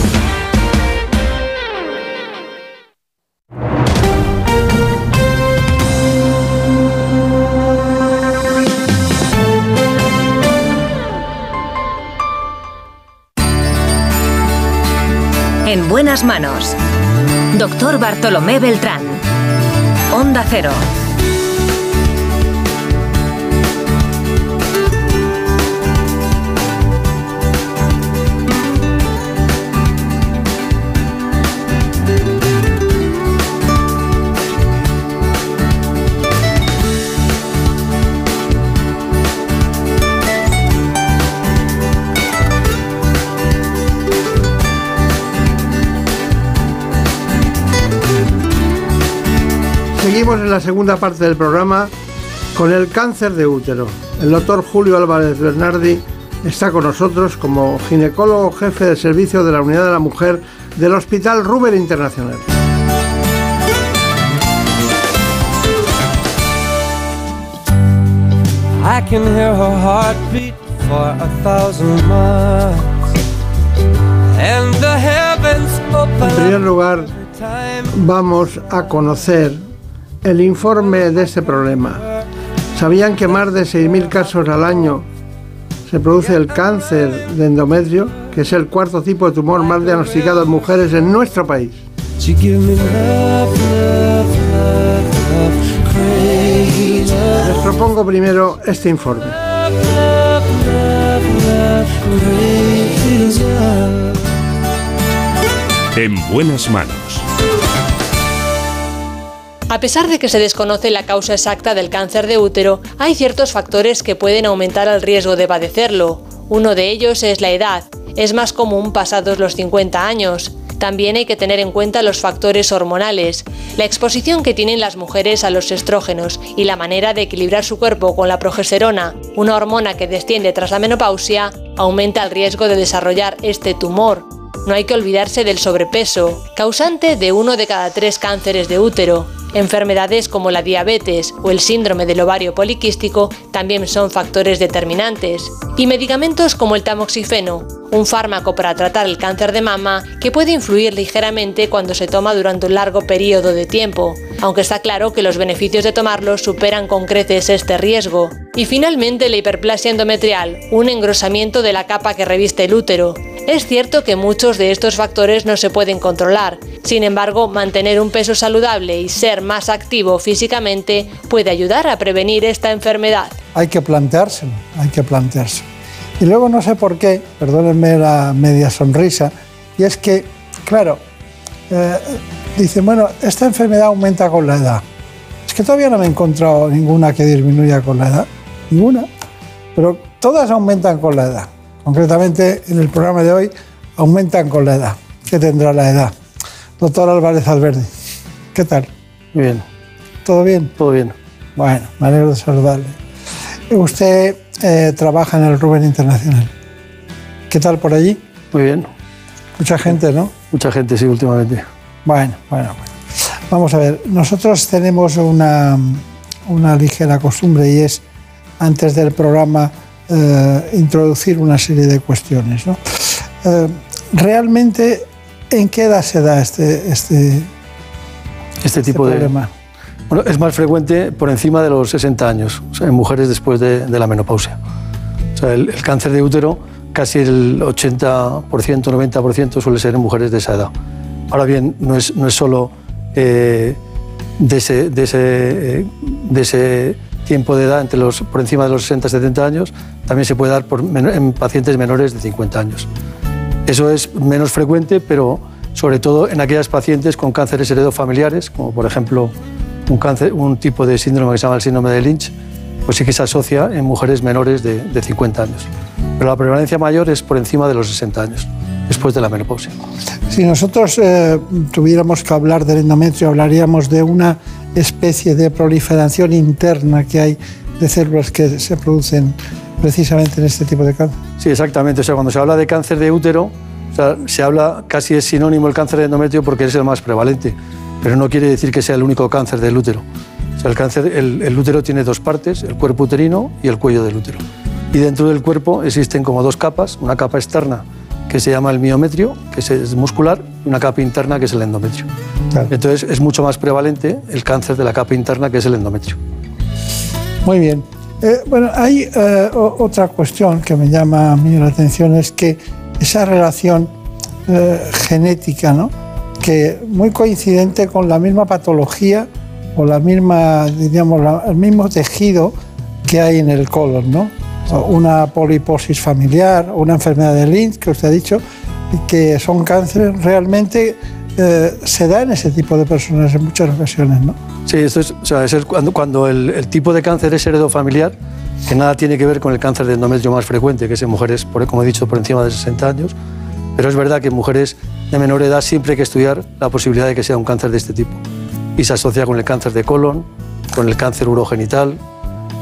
En buenas manos. Doctor Bartolomé Beltrán. Onda Cero. Seguimos en la segunda parte del programa con el cáncer de útero. El doctor Julio Álvarez Bernardi está con nosotros como ginecólogo jefe de servicio de la Unidad de la Mujer del Hospital Ruber Internacional. I can hear her heartbeat for a thousand miles. And the heavens En primer lugar, vamos a conocer el informe de este problema. ¿Sabían que más de 6.000 casos al año se produce el cáncer de endometrio, que es el cuarto tipo de tumor más diagnosticado en mujeres en nuestro país? Les propongo primero este informe. En buenas manos. A pesar de que se desconoce la causa exacta del cáncer de útero, hay ciertos factores que pueden aumentar el riesgo de padecerlo. Uno de ellos es la edad. Es más común pasados los 50 años. También hay que tener en cuenta los factores hormonales, la exposición que tienen las mujeres a los estrógenos y la manera de equilibrar su cuerpo con la progesterona, una hormona que desciende tras la menopausia, aumenta el riesgo de desarrollar este tumor. No hay que olvidarse del sobrepeso, causante de uno de cada tres cánceres de útero. Enfermedades como la diabetes o el síndrome del ovario poliquístico también son factores determinantes. Y medicamentos como el tamoxifeno, un fármaco para tratar el cáncer de mama que puede influir ligeramente cuando se toma durante un largo periodo de tiempo, aunque está claro que los beneficios de tomarlo superan con creces este riesgo. Y finalmente la hiperplasia endometrial, un engrosamiento de la capa que reviste el útero. Es cierto que muchos de estos factores no se pueden controlar, sin embargo, mantener un peso saludable y ser más activo físicamente puede ayudar a prevenir esta enfermedad. Hay que planteárselo, hay que planteárselo. Y luego no sé por qué, perdónenme la media sonrisa, y es que, claro, eh, dicen, bueno, esta enfermedad aumenta con la edad. Es que todavía no me he encontrado ninguna que disminuya con la edad, ninguna, pero todas aumentan con la edad. Concretamente, en el programa de hoy, aumentan con la edad. ¿Qué tendrá la edad? Doctor Álvarez Alberdi, ¿qué tal? Muy bien. ¿Todo bien? Todo bien. Bueno, me alegro de saludarle. Usted eh, trabaja en el Rubén Internacional. ¿Qué tal por allí? Muy bien. Mucha gente, ¿no? Mucha gente, sí, últimamente. Bueno, bueno, bueno. Vamos a ver, nosotros tenemos una, una ligera costumbre y es, antes del programa, eh, introducir una serie de cuestiones. ¿no? Eh, realmente, ¿en qué edad se da este, este, Este tipo de. problema? Bueno, es más frecuente por encima de los 60 años, o sea, en mujeres después de, de la menopausia. O sea, el, el cáncer de útero, casi el 80%, 90% suele ser en mujeres de esa edad. Ahora bien, no es, no es solo eh, de, ese, de, ese, eh, de ese tiempo de edad entre los, por encima de los 60 70 años, también se puede dar por, en pacientes menores de 50 años. Eso es menos frecuente, pero sobre todo en aquellas pacientes con cánceres heredofamiliares, como por ejemplo un, cáncer, un tipo de síndrome que se llama el síndrome de Lynch, pues sí que se asocia en mujeres menores de, de 50 años. Pero la prevalencia mayor es por encima de los 60 años, después de la menopausia. Si nosotros eh, tuviéramos que hablar del endometrio, hablaríamos de una especie de proliferación interna que hay de células que se producen precisamente en este tipo de cáncer. Sí, exactamente. O sea, cuando se habla de cáncer de útero, sea, se habla, casi es sinónimo el cáncer de endometrio porque es el más prevalente, pero no quiere decir que sea el único cáncer del útero. O sea, el, cáncer, el, el útero tiene dos partes, el cuerpo uterino y el cuello del útero. Y dentro del cuerpo existen como dos capas, una capa externa que se llama el miometrio, que es- muscular, y una capa interna que es el endometrio. Entonces es mucho más prevalente el cáncer de la capa interna que es el endometrio. Muy bien. Eh, bueno, hay eh, otra cuestión que me llama a mí la atención, es que esa relación eh, genética, ¿no? que muy coincidente con la misma patología o la misma, diríamos, la- el mismo tejido que hay en el colon, ¿no? Una poliposis familiar, una enfermedad de Lynch, que usted ha dicho, que son cánceres realmente eh, se da en ese tipo de personas en muchas ocasiones, ¿no? Sí, esto es, o sea, es cuando, el, tipo de cáncer es heredofamiliar, que nada tiene que ver con el cáncer de endometrio más frecuente, que es en mujeres, por, como he dicho, por encima de 60 años. Pero es verdad que en mujeres de menor edad siempre hay que estudiar la posibilidad de que sea un cáncer de este tipo. y se asocia con el cáncer de colon, con el cáncer urogenital,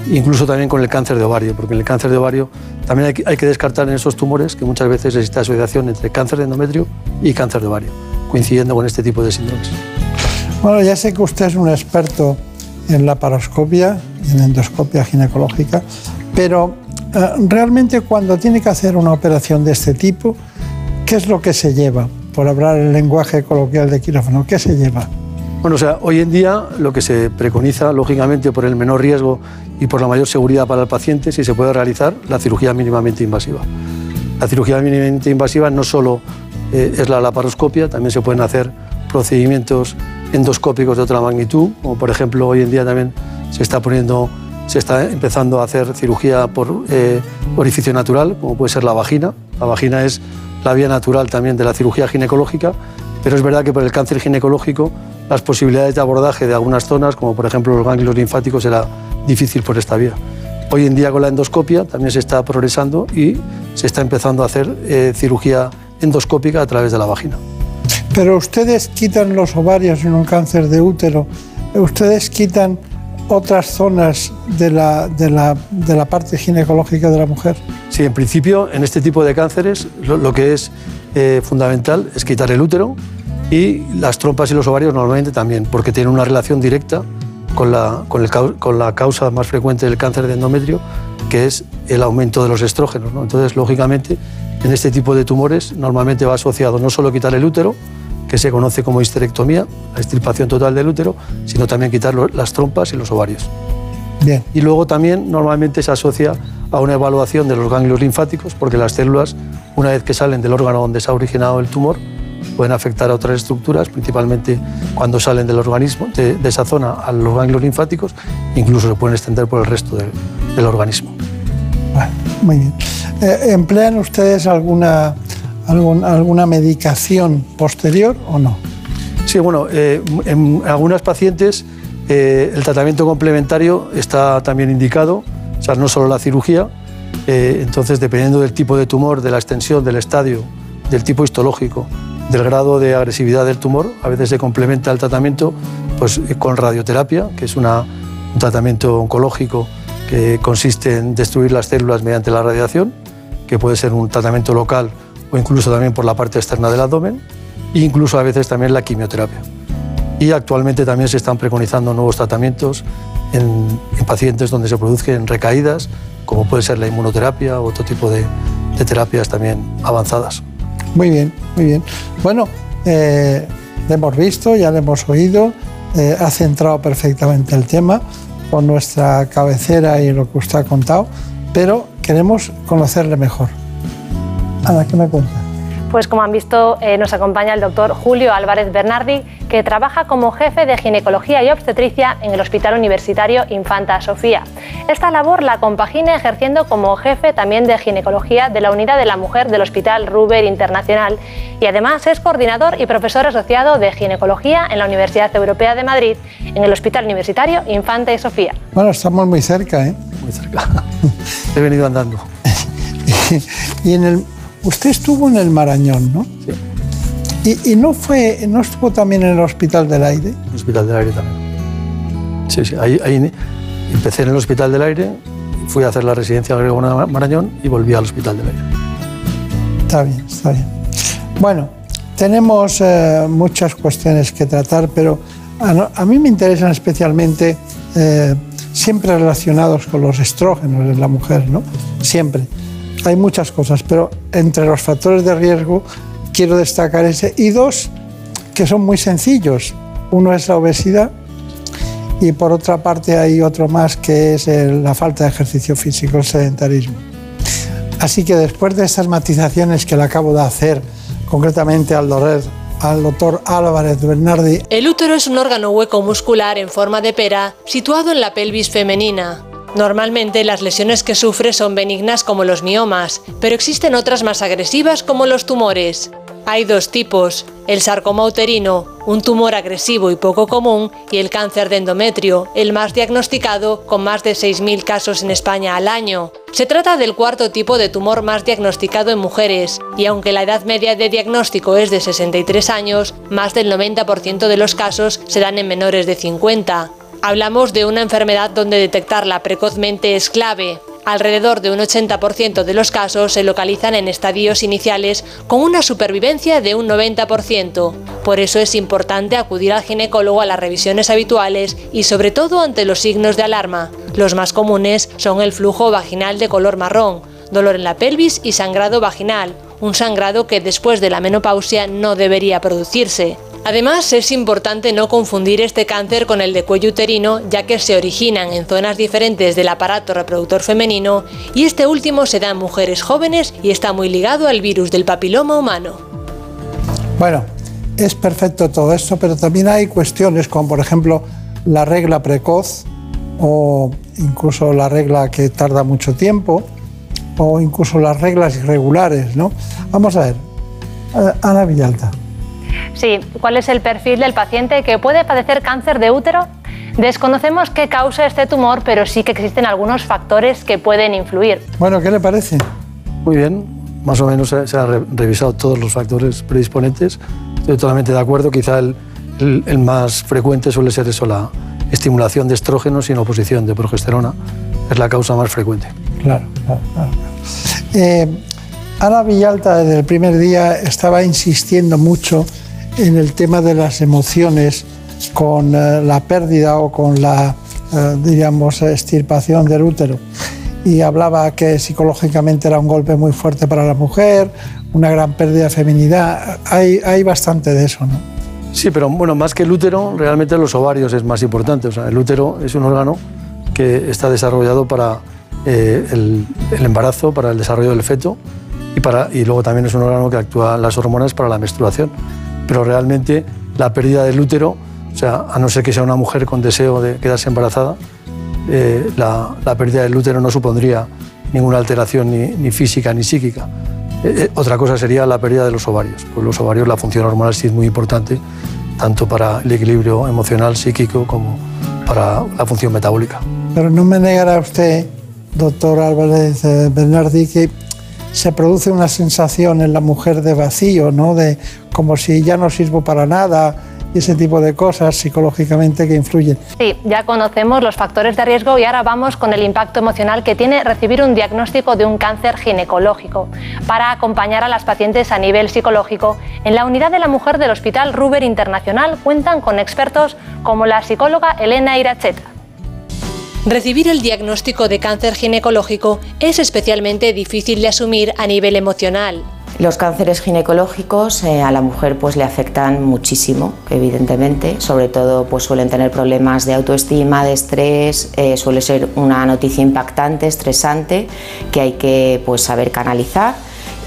incluso también con el cáncer de ovario, porque en el cáncer de ovario también hay que, descartar en esos tumores que muchas veces existe asociación entre cáncer de endometrio y cáncer de ovario, coincidiendo con este tipo de síndromes. Bueno, ya sé que usted es un experto en la paroscopia y en endoscopia ginecológica, pero eh, realmente cuando tiene que hacer una operación de este tipo, ¿qué es lo que se lleva? Por hablar el lenguaje coloquial de quirófano, ¿qué se lleva? Bueno, o sea, hoy en día lo que se preconiza, lógicamente, por el menor riesgo y por la mayor seguridad para el paciente, si se puede realizar la cirugía mínimamente invasiva. La cirugía mínimamente invasiva no solo eh, es la laparoscopia, también se pueden hacer procedimientos endoscópicos de otra magnitud, como por ejemplo hoy en día también se está poniendo, se está empezando a hacer cirugía por eh, orificio natural, como puede ser la vagina. La vagina es la vía natural también de la cirugía ginecológica, pero es verdad que por el cáncer ginecológico las posibilidades de abordaje de algunas zonas, como por ejemplo los ganglios linfáticos, era difícil por esta vía. Hoy en día con la endoscopia también se está progresando y se está empezando a hacer eh, cirugía endoscópica a través de la vagina. Pero ustedes quitan los ovarios en un cáncer de útero, ustedes quitan otras zonas de la, parte ginecológica de la mujer. Sí, en principio en este tipo de cánceres lo, que es eh, fundamental es quitar el útero y las trompas y los ovarios normalmente también, porque tienen una relación directa con la, causa más frecuente del cáncer de endometrio, que es el aumento de los estrógenos. ¿no? Entonces, lógicamente, en este tipo de tumores normalmente va asociado no solo quitar el útero, que se conoce como histerectomía, la extirpación total del útero, sino también quitar las trompas y los ovarios. Bien. Y luego también normalmente se asocia a una evaluación de los ganglios linfáticos, porque las células, una vez que salen del órgano donde se ha originado el tumor, pueden afectar a otras estructuras, principalmente cuando salen del organismo, de, de esa zona a los ganglios linfáticos, incluso se pueden extender por el resto del, del organismo. Muy bien. Eh, ¿Emplean ustedes alguna, alguna medicación posterior o no? Sí, bueno, eh, en algunas pacientes eh, el tratamiento complementario está también indicado, o sea, no solo la cirugía. eh, entonces, dependiendo del tipo de tumor, de la extensión, del estadio, del tipo histológico, del grado de agresividad del tumor, a veces se complementa el tratamiento pues, con radioterapia, que es una- un tratamiento oncológico que consiste en destruir las células mediante la radiación, que puede ser un tratamiento local o incluso también por la parte externa del abdomen, e incluso a veces también la quimioterapia. Y actualmente también se están preconizando nuevos tratamientos en, en pacientes donde se produzcan recaídas, como puede ser la inmunoterapia o otro tipo de, terapias también avanzadas. Muy bien, muy bien. Bueno, eh, le hemos visto, ya le hemos oído, eh, ha centrado perfectamente el tema con nuestra cabecera y lo que usted ha contado, pero queremos conocerle mejor. ¿Qué me cuenta? Pues como han visto, eh, nos acompaña el doctor Julio Álvarez Bernardi, que trabaja como jefe de ginecología y obstetricia en el Hospital Universitario Infanta Sofía. Esta labor la compagina ejerciendo como jefe también de ginecología de la Unidad de la Mujer del Hospital Ruber Internacional y además es coordinador y profesor asociado de ginecología en la Universidad Europea de Madrid en el Hospital Universitario Infanta y Sofía. Bueno, estamos muy cerca, ¿eh? Muy cerca. He venido andando. y en el, usted estuvo en el Marañón, ¿no? Sí. Y, y no fue, no estuvo también en el Hospital del Aire. El Hospital del Aire también. Sí, sí. Ahí, ahí empecé en el Hospital del Aire, fui a hacer la residencia Grego Marañón y volví al Hospital del Aire. Está bien, está bien. Bueno, tenemos eh, muchas cuestiones que tratar, pero a, no- a mí me interesan especialmente eh, siempre relacionados con los estrógenos en la mujer, ¿no? Siempre. Hay muchas cosas, pero entre los factores de riesgo quiero destacar ese y dos que son muy sencillos. Uno es la obesidad y por otra parte hay otro más que es la falta de ejercicio físico, el sedentarismo. Así que después de estas matizaciones que le acabo de hacer concretamente al al doctor Álvarez Bernardi, El útero es un órgano hueco muscular en forma de pera situado en la pelvis femenina. Normalmente las lesiones que sufre son benignas como los miomas, pero existen otras más agresivas como los tumores. Hay dos tipos, el sarcoma uterino, un tumor agresivo y poco común, y el cáncer de endometrio, el más diagnosticado, con más de 6.000 casos en España al año. Se trata del cuarto tipo de tumor más diagnosticado en mujeres, y aunque la edad media de diagnóstico es de 63 años, más del 90% de los casos se dan en menores de 50. Hablamos de una enfermedad donde detectarla precozmente es clave. Alrededor de un 80% de los casos se localizan en estadios iniciales con una supervivencia de un 90%. Por eso es importante acudir al ginecólogo a las revisiones habituales y sobre todo ante los signos de alarma. Los más comunes son el flujo vaginal de color marrón, dolor en la pelvis y sangrado vaginal, un sangrado que después de la menopausia no debería producirse. Además, es importante no confundir este cáncer con el de cuello uterino, ya que se originan en zonas diferentes del aparato reproductor femenino y este último se da en mujeres jóvenes y está muy ligado al virus del papiloma humano. Bueno, es perfecto todo esto, pero también hay cuestiones como por ejemplo la regla precoz o incluso la regla que tarda mucho tiempo o incluso las reglas irregulares, ¿no? Vamos a ver, eh, Ana Villalta. Sí, ¿cuál es el perfil del paciente que puede padecer cáncer de útero? Desconocemos qué causa este tumor, pero sí que existen algunos factores que pueden influir. Bueno, ¿qué le parece? Muy bien, más o menos se, han re- revisado todos los factores predisponentes. Estoy totalmente de acuerdo, quizá el, el- el más frecuente suele ser eso, la estimulación de estrógenos sin oposición de progesterona. Es la causa más frecuente. Claro, claro, claro. Eh, Ana Villalta desde el primer día estaba insistiendo mucho en el tema de las emociones con eh, la pérdida o con la, eh, diríamos, extirpación del útero. Y hablaba que psicológicamente era un golpe muy fuerte para la mujer, una gran pérdida de feminidad. Hay, hay bastante de eso, ¿no? Sí, pero bueno, más que el útero, realmente los ovarios es más importante. O sea, el útero es un órgano que está desarrollado para eh, el, el embarazo, para el desarrollo del feto y, para, y luego también es un órgano que actúa las hormonas para la menstruación. Pero realmente la pérdida del útero, o sea, a no ser que sea una mujer con deseo de quedarse embarazada, eh, la, la pérdida del útero no supondría ninguna alteración ni, ni física ni psíquica. Eh, eh, otra cosa sería la pérdida de los ovarios. Pues los ovarios, la función hormonal sí es muy importante, tanto para el equilibrio emocional, psíquico, como para la función metabólica. Pero no me negará usted, doctor Álvarez eh, Bernardi, que se produce una sensación en la mujer de vacío, ¿no? De como si ya no sirvo para nada y ese tipo de cosas psicológicamente que influyen. Sí, ya conocemos los factores de riesgo y ahora vamos con el impacto emocional que tiene recibir un diagnóstico de un cáncer ginecológico. Para acompañar a las pacientes a nivel psicológico, en la unidad de la mujer del Hospital Ruber Internacional cuentan con expertos como la psicóloga Elena Iracheta. Recibir el diagnóstico de cáncer ginecológico es especialmente difícil de asumir a nivel emocional. Los cánceres ginecológicos eh, a la mujer pues le afectan muchísimo, evidentemente. Sobre todo pues suelen tener problemas de autoestima, de estrés. eh, suele ser una noticia impactante, estresante, que hay que pues saber canalizar.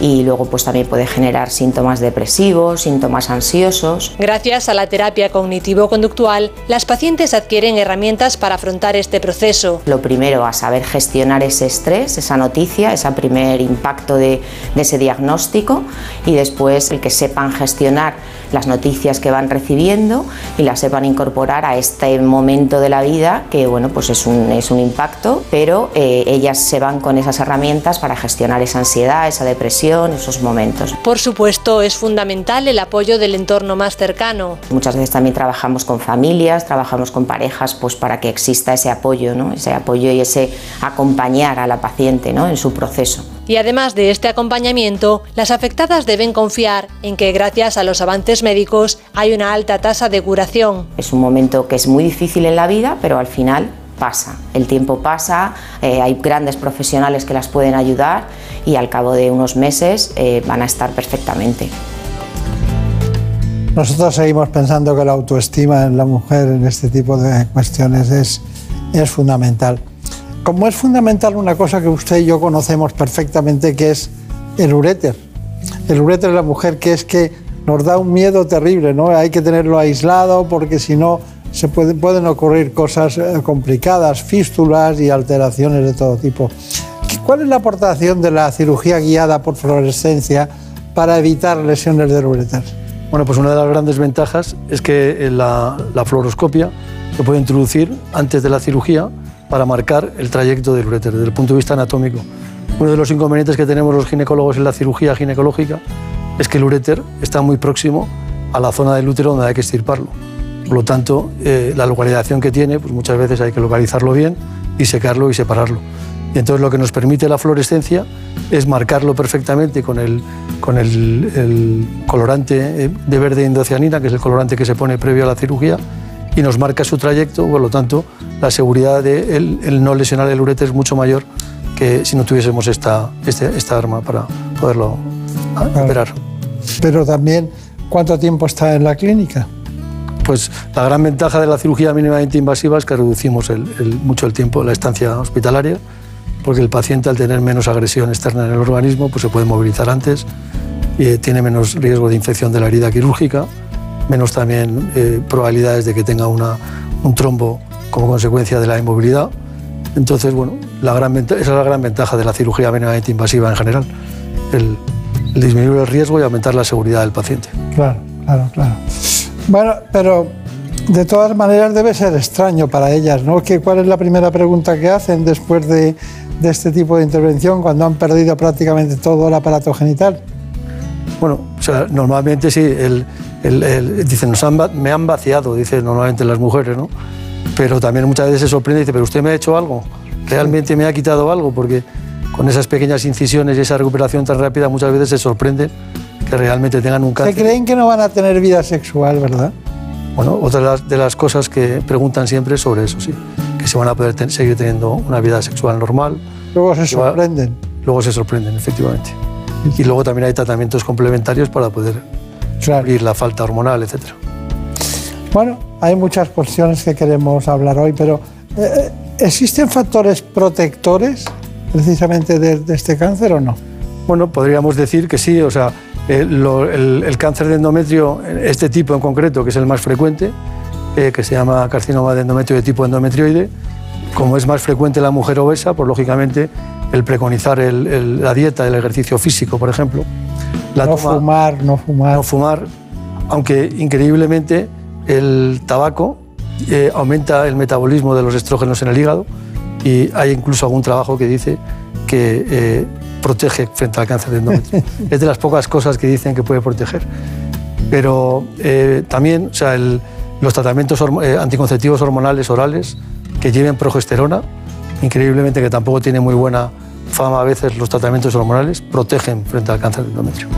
Y luego pues también puede generar síntomas depresivos, síntomas ansiosos. Gracias a la terapia cognitivo-conductual, las pacientes adquieren herramientas para afrontar este proceso. Lo primero, a saber gestionar ese estrés, esa noticia, ese primer impacto de, de ese diagnóstico y después el que sepan gestionar las noticias que van recibiendo y las sepan incorporar a este momento de la vida que bueno, pues es un, es un impacto, pero eh, ellas se van con esas herramientas para gestionar esa ansiedad, esa depresión, esos momentos. Por supuesto, es fundamental el apoyo del entorno más cercano. Muchas veces también trabajamos con familias, trabajamos con parejas, pues para que exista ese apoyo, ¿no? ese apoyo y ese acompañar a la paciente ¿no? en su proceso. Y además de este acompañamiento, las afectadas deben confiar en que gracias a los avances médicos hay una alta tasa de curación. Es un momento que es muy difícil en la vida, pero al final pasa. El tiempo pasa, eh, hay grandes profesionales que las pueden ayudar y al cabo de unos meses eh, van a estar perfectamente. Nosotros seguimos pensando que la autoestima en la mujer en este tipo de cuestiones es, es fundamental. Como es fundamental una cosa que usted y yo conocemos perfectamente, que es el uréter. El uréter de la mujer, que es que nos da un miedo terrible, ¿no? Hay que tenerlo aislado porque si no se puede- pueden ocurrir cosas eh, complicadas, fístulas y alteraciones de todo tipo. ¿Cuál es la aportación de la cirugía guiada por fluorescencia para evitar lesiones del ureter? Bueno, pues una de las grandes ventajas es que la fluoroscopia se puede introducir antes de la cirugía para marcar el trayecto del ureter desde el punto de vista anatómico. Uno de los inconvenientes que tenemos los ginecólogos en la cirugía ginecológica es que el ureter está muy próximo a la zona del útero donde hay que extirparlo. Por lo tanto, eh, la localización que tiene, pues muchas veces hay que localizarlo bien y secarlo y separarlo. Y entonces lo que nos permite la fluorescencia es marcarlo perfectamente con el colorante eh, de verde indocianina, que es el colorante que se pone previo a la cirugía, y nos marca su trayecto, por lo tanto, la seguridad de el, el no lesionar el ureter es mucho mayor que si no tuviésemos esta, este- esta arma para poderlo ah, operar. Pero también, ¿cuánto tiempo está en la clínica? Pues la gran ventaja de la cirugía mínimamente invasiva es que reducimos el- el- mucho el tiempo, la estancia hospitalaria, porque el paciente al tener menos agresión externa en el organismo pues se puede movilizar antes, y, eh, tiene menos riesgo de infección de la herida quirúrgica, menos también eh, probabilidades de que tenga una- un trombo como consecuencia de la inmovilidad. Entonces, bueno, la gran esa es la gran ventaja de la cirugía mínimamente invasiva en general, el, el disminuir el riesgo y aumentar la seguridad del paciente. Claro, claro, claro. Bueno, pero de todas maneras debe ser extraño para ellas, ¿no? ¿Qué, ¿Cuál es la primera pregunta que hacen después de, de este tipo de intervención cuando han perdido prácticamente todo el aparato genital? Bueno, sea, normalmente sí, el, el- el- dicen, "Nos han va- me han vaciado, dicen normalmente las mujeres, ¿no? Pero también muchas veces se sorprende y dice, pero usted me ha hecho algo, realmente me ha quitado algo, porque con esas pequeñas incisiones y esa recuperación tan rápida muchas veces se sorprenden que realmente tengan un Se cáncer. creen que no van a tener vida sexual, ¿verdad? Bueno, otra de las, de las cosas que preguntan siempre es sobre eso, sí, que se van a poder ten- seguir teniendo una vida sexual normal. Luego se va- sorprenden. Luego se sorprenden, efectivamente. Y luego también hay tratamientos complementarios para poder suplir la falta hormonal, etcétera. Bueno, hay muchas cuestiones que queremos hablar hoy, pero eh, eh, ¿existen factores protectores precisamente de, de este cáncer o no? Bueno, podríamos decir que sí, o sea, eh, lo- el, el cáncer de endometrio, este tipo en concreto, que es el más frecuente, eh, que se llama carcinoma de endometrio de tipo endometrioide, como es más frecuente en la mujer obesa, pues lógicamente el preconizar el- el- la dieta, el ejercicio físico, por ejemplo. La no toma- fumar, no fumar. no fumar, aunque increíblemente el tabaco eh, aumenta el metabolismo de los estrógenos en el hígado y hay incluso algún trabajo que dice que eh, protege frente al cáncer de endometrio. es de las pocas cosas que dicen que puede proteger. Pero eh, también o sea, el- los tratamientos anticonceptivos hormonales orales que lleven progesterona, increíblemente que tampoco tiene muy buena fama a veces los tratamientos hormonales, protegen frente al cáncer de endometrio.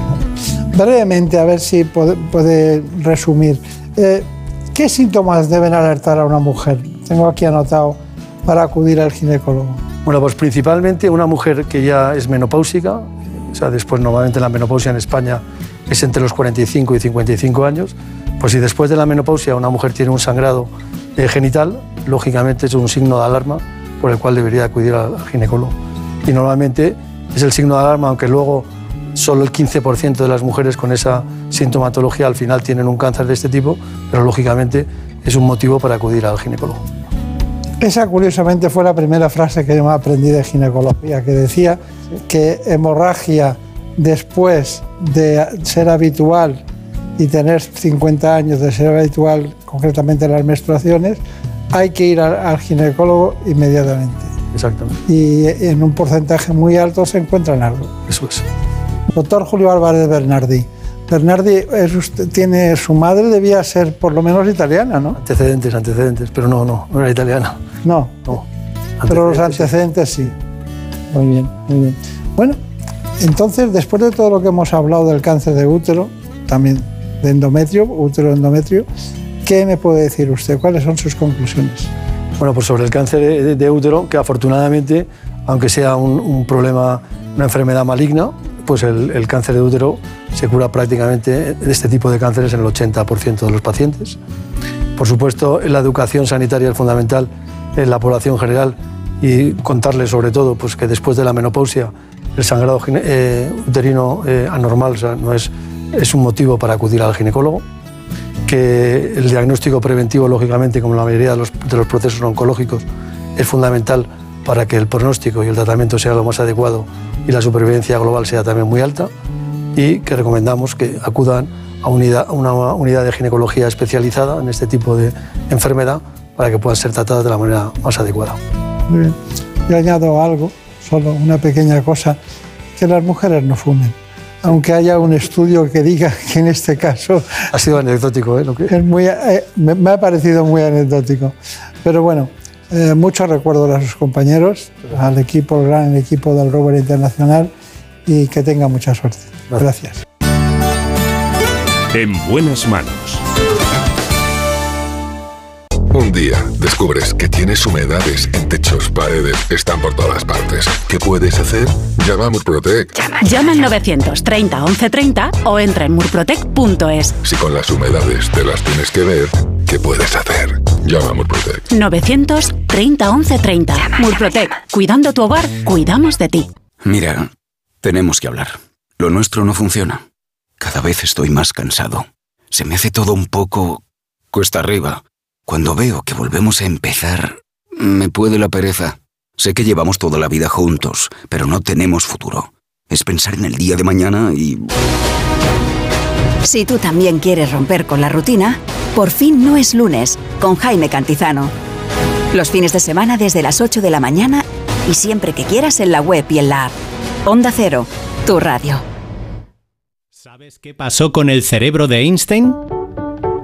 Brevemente, a ver si puede, puede resumir. Eh, ¿Qué síntomas deben alertar a una mujer? Tengo aquí anotado para acudir al ginecólogo. Bueno, pues principalmente una mujer que ya es menopáusica, o sea, después normalmente la menopausia en España es entre los 45 y 55 años, pues si después de la menopausia una mujer tiene un sangrado eh, genital, lógicamente es un signo de alarma por el cual debería acudir al ginecólogo. Y normalmente es el signo de alarma, aunque luego solo el 15% de las mujeres con esa sintomatología al final tienen un cáncer de este tipo, pero lógicamente es un motivo para acudir al ginecólogo. Esa curiosamente fue la primera frase que yo me aprendí de ginecología, que decía que hemorragia después de ser habitual y tener 50 años de ser habitual, concretamente las menstruaciones, hay que ir al, al ginecólogo inmediatamente. Exactamente. Y en un porcentaje muy alto se encuentran algo. Eso es. Doctor Julio Álvarez Bernardi. Bernardi es usted- tiene su madre debía ser por lo menos italiana, ¿no? Antecedentes, antecedentes, pero no, no, no era italiana. No. No. Pero los antecedentes sí. Muy bien, muy bien. Bueno, entonces, después de todo lo que hemos hablado del cáncer de útero, también de endometrio, útero endometrio, ¿qué me puede decir usted? ¿Cuáles son sus conclusiones? Bueno, pues sobre el cáncer de, útero, que afortunadamente, aunque sea un, un problema, una enfermedad maligna, pues el, el cáncer de útero se cura prácticamente de este tipo de cánceres en el 80% de los pacientes. Por supuesto, la educación sanitaria es fundamental en la población general y contarles sobre todo pues, que después de la menopausia el sangrado eh, uterino eh, anormal o sea, no es, es un motivo para acudir al ginecólogo que el diagnóstico preventivo, lógicamente, como la mayoría de los, de los procesos oncológicos, es fundamental para que el pronóstico y el tratamiento sea lo más adecuado y la supervivencia global sea también muy alta. y que recomendamos que acudan a, unidad, una unidad de ginecología especializada en este tipo de enfermedad para que puedan ser tratadas de la manera más adecuada. Muy bien. Yo añado algo, solo una pequeña cosa, que las mujeres no fumen. Aunque haya un estudio que diga que en este caso... Ha sido anecdótico, ¿eh? Lo que... es muy, eh, me, me ha parecido muy anecdótico. Pero bueno, eh, muchos recuerdos a sus compañeros, al equipo, al gran equipo del Rover Internacional y que tenga mucha suerte. Gracias. En buenas manos. Un día descubres que tienes humedades en techos, paredes, están por todas partes. ¿Qué puedes hacer? Llama a Murprotec. Llama al 930 1130 o entra en murprotec.es. Si con las humedades te las tienes que ver, ¿qué puedes hacer? Llama a Murprotec. 930 1130. Murprotec. Cuidando tu hogar, cuidamos de ti. Mira, tenemos que hablar. Lo nuestro no funciona. Cada vez estoy más cansado. Se me hace todo un poco cuesta arriba. Cuando veo que volvemos a empezar, me puede la pereza. Sé que llevamos toda la vida juntos, pero no tenemos futuro. Es pensar en el día de mañana y... Si tú también quieres romper con la rutina, por fin no es lunes, con Jaime Cantizano. Los fines de semana desde las 8 de la mañana y siempre que quieras en la web y en la app. Onda Cero, tu radio. ¿Sabes qué pasó con el cerebro de Einstein?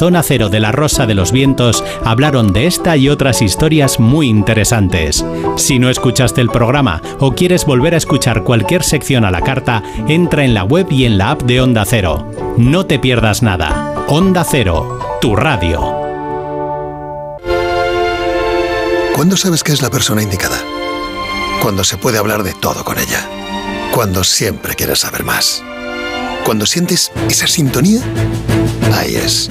Zona Cero de la Rosa de los Vientos hablaron de esta y otras historias muy interesantes. Si no escuchaste el programa o quieres volver a escuchar cualquier sección a la carta, entra en la web y en la app de Onda Cero. No te pierdas nada. Onda Cero, tu radio. ¿Cuándo sabes que es la persona indicada? Cuando se puede hablar de todo con ella. Cuando siempre quieres saber más. Cuando sientes esa sintonía, ahí es.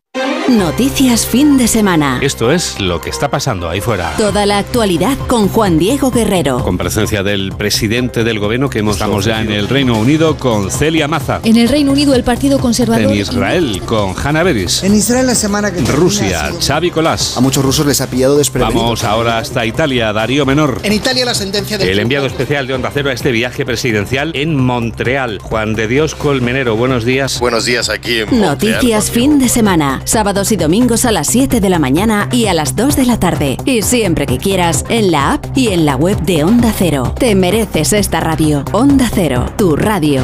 Noticias fin de semana. Esto es lo que está pasando ahí fuera. Toda la actualidad con Juan Diego Guerrero. Con presencia del presidente del gobierno que hemos Estamos ya en el Reino Unido con Celia Maza. En el Reino Unido el Partido Conservador. En Israel con Hanna Beris. En Israel la semana que En Rusia, Xavi Colás. A muchos rusos les ha pillado desprevenidos. Vamos ahora hasta Italia, Darío Menor. En Italia la sentencia del El enviado especial de Onda Cero a este viaje presidencial en Montreal. Juan de Dios Colmenero, buenos días. Buenos días aquí en Montreal. Noticias fin de semana. Y domingos a las 7 de la mañana y a las 2 de la tarde. Y siempre que quieras, en la app y en la web de Onda Cero. Te mereces esta radio. Onda Cero, tu radio.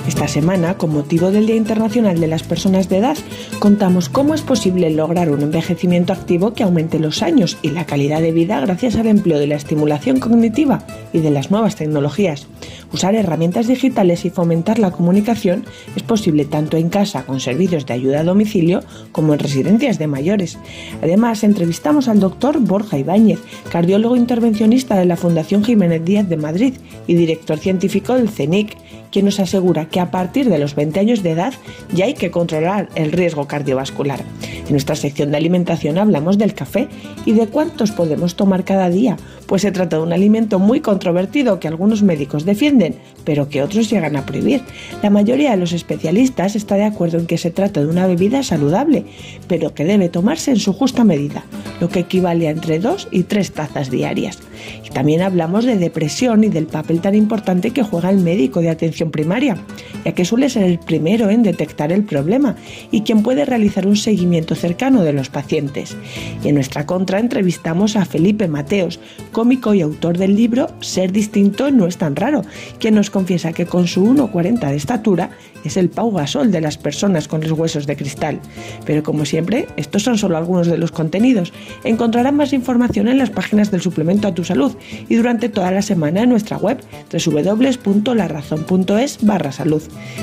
Esta semana, con motivo del Día Internacional de las Personas de Edad, contamos cómo es posible lograr un envejecimiento activo que aumente los años y la calidad de vida gracias al empleo de la estimulación cognitiva y de las nuevas tecnologías. Usar herramientas digitales y fomentar la comunicación es posible tanto en casa con servicios de ayuda a domicilio como en residencias de mayores. Además, entrevistamos al doctor Borja Ibáñez, cardiólogo intervencionista de la Fundación Jiménez Díaz de Madrid y director científico del CENIC, quien nos asegura que a partir de los 20 años de edad ya hay que controlar el riesgo cardiovascular. En nuestra sección de alimentación hablamos del café y de cuántos podemos tomar cada día, pues se trata de un alimento muy controvertido que algunos médicos defienden, pero que otros llegan a prohibir. La mayoría de los especialistas está de acuerdo en que se trata de una bebida saludable, pero que debe tomarse en su justa medida, lo que equivale a entre 2 y 3 tazas diarias. Y también hablamos de depresión y del papel tan importante que juega el médico de atención primaria, ya que suele ser el primero en detectar el problema y quien puede realizar un seguimiento cercano de los pacientes. Y en nuestra contra entrevistamos a Felipe Mateos, cómico y autor del libro Ser distinto no es tan raro, quien nos confiesa que con su 1,40 de estatura es el Pau Gasol de las personas con los huesos de cristal. Pero como siempre, estos son solo algunos de los contenidos. Encontrarán más información en las páginas del suplemento a tu salud y durante toda la semana en nuestra web www.larazón.es barra salud.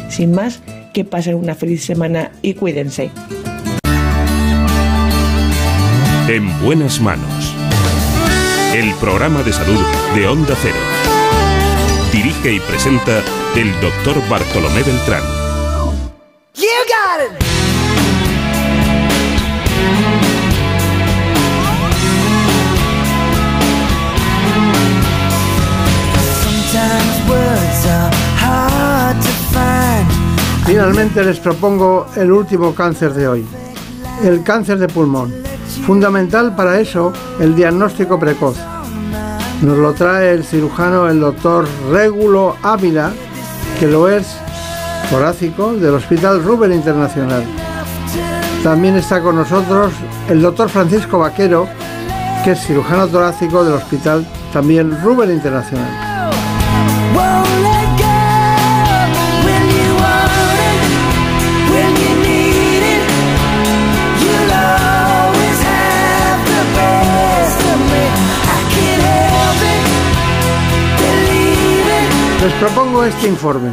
Sin más, que pasen una feliz semana y cuídense. En buenas manos. El programa de salud de Onda Cero. Dirige y presenta el doctor Bartolomé Beltrán. You got it. Finalmente les propongo el último cáncer de hoy, el cáncer de pulmón. Fundamental para eso el diagnóstico precoz. Nos lo trae el cirujano, el doctor Régulo Ávila, que lo es torácico del Hospital Rubén Internacional. También está con nosotros el doctor Francisco Vaquero, que es cirujano torácico del Hospital también Rubén Internacional. Les propongo este informe.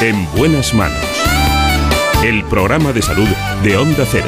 En buenas manos. El programa de salud de Onda Cero.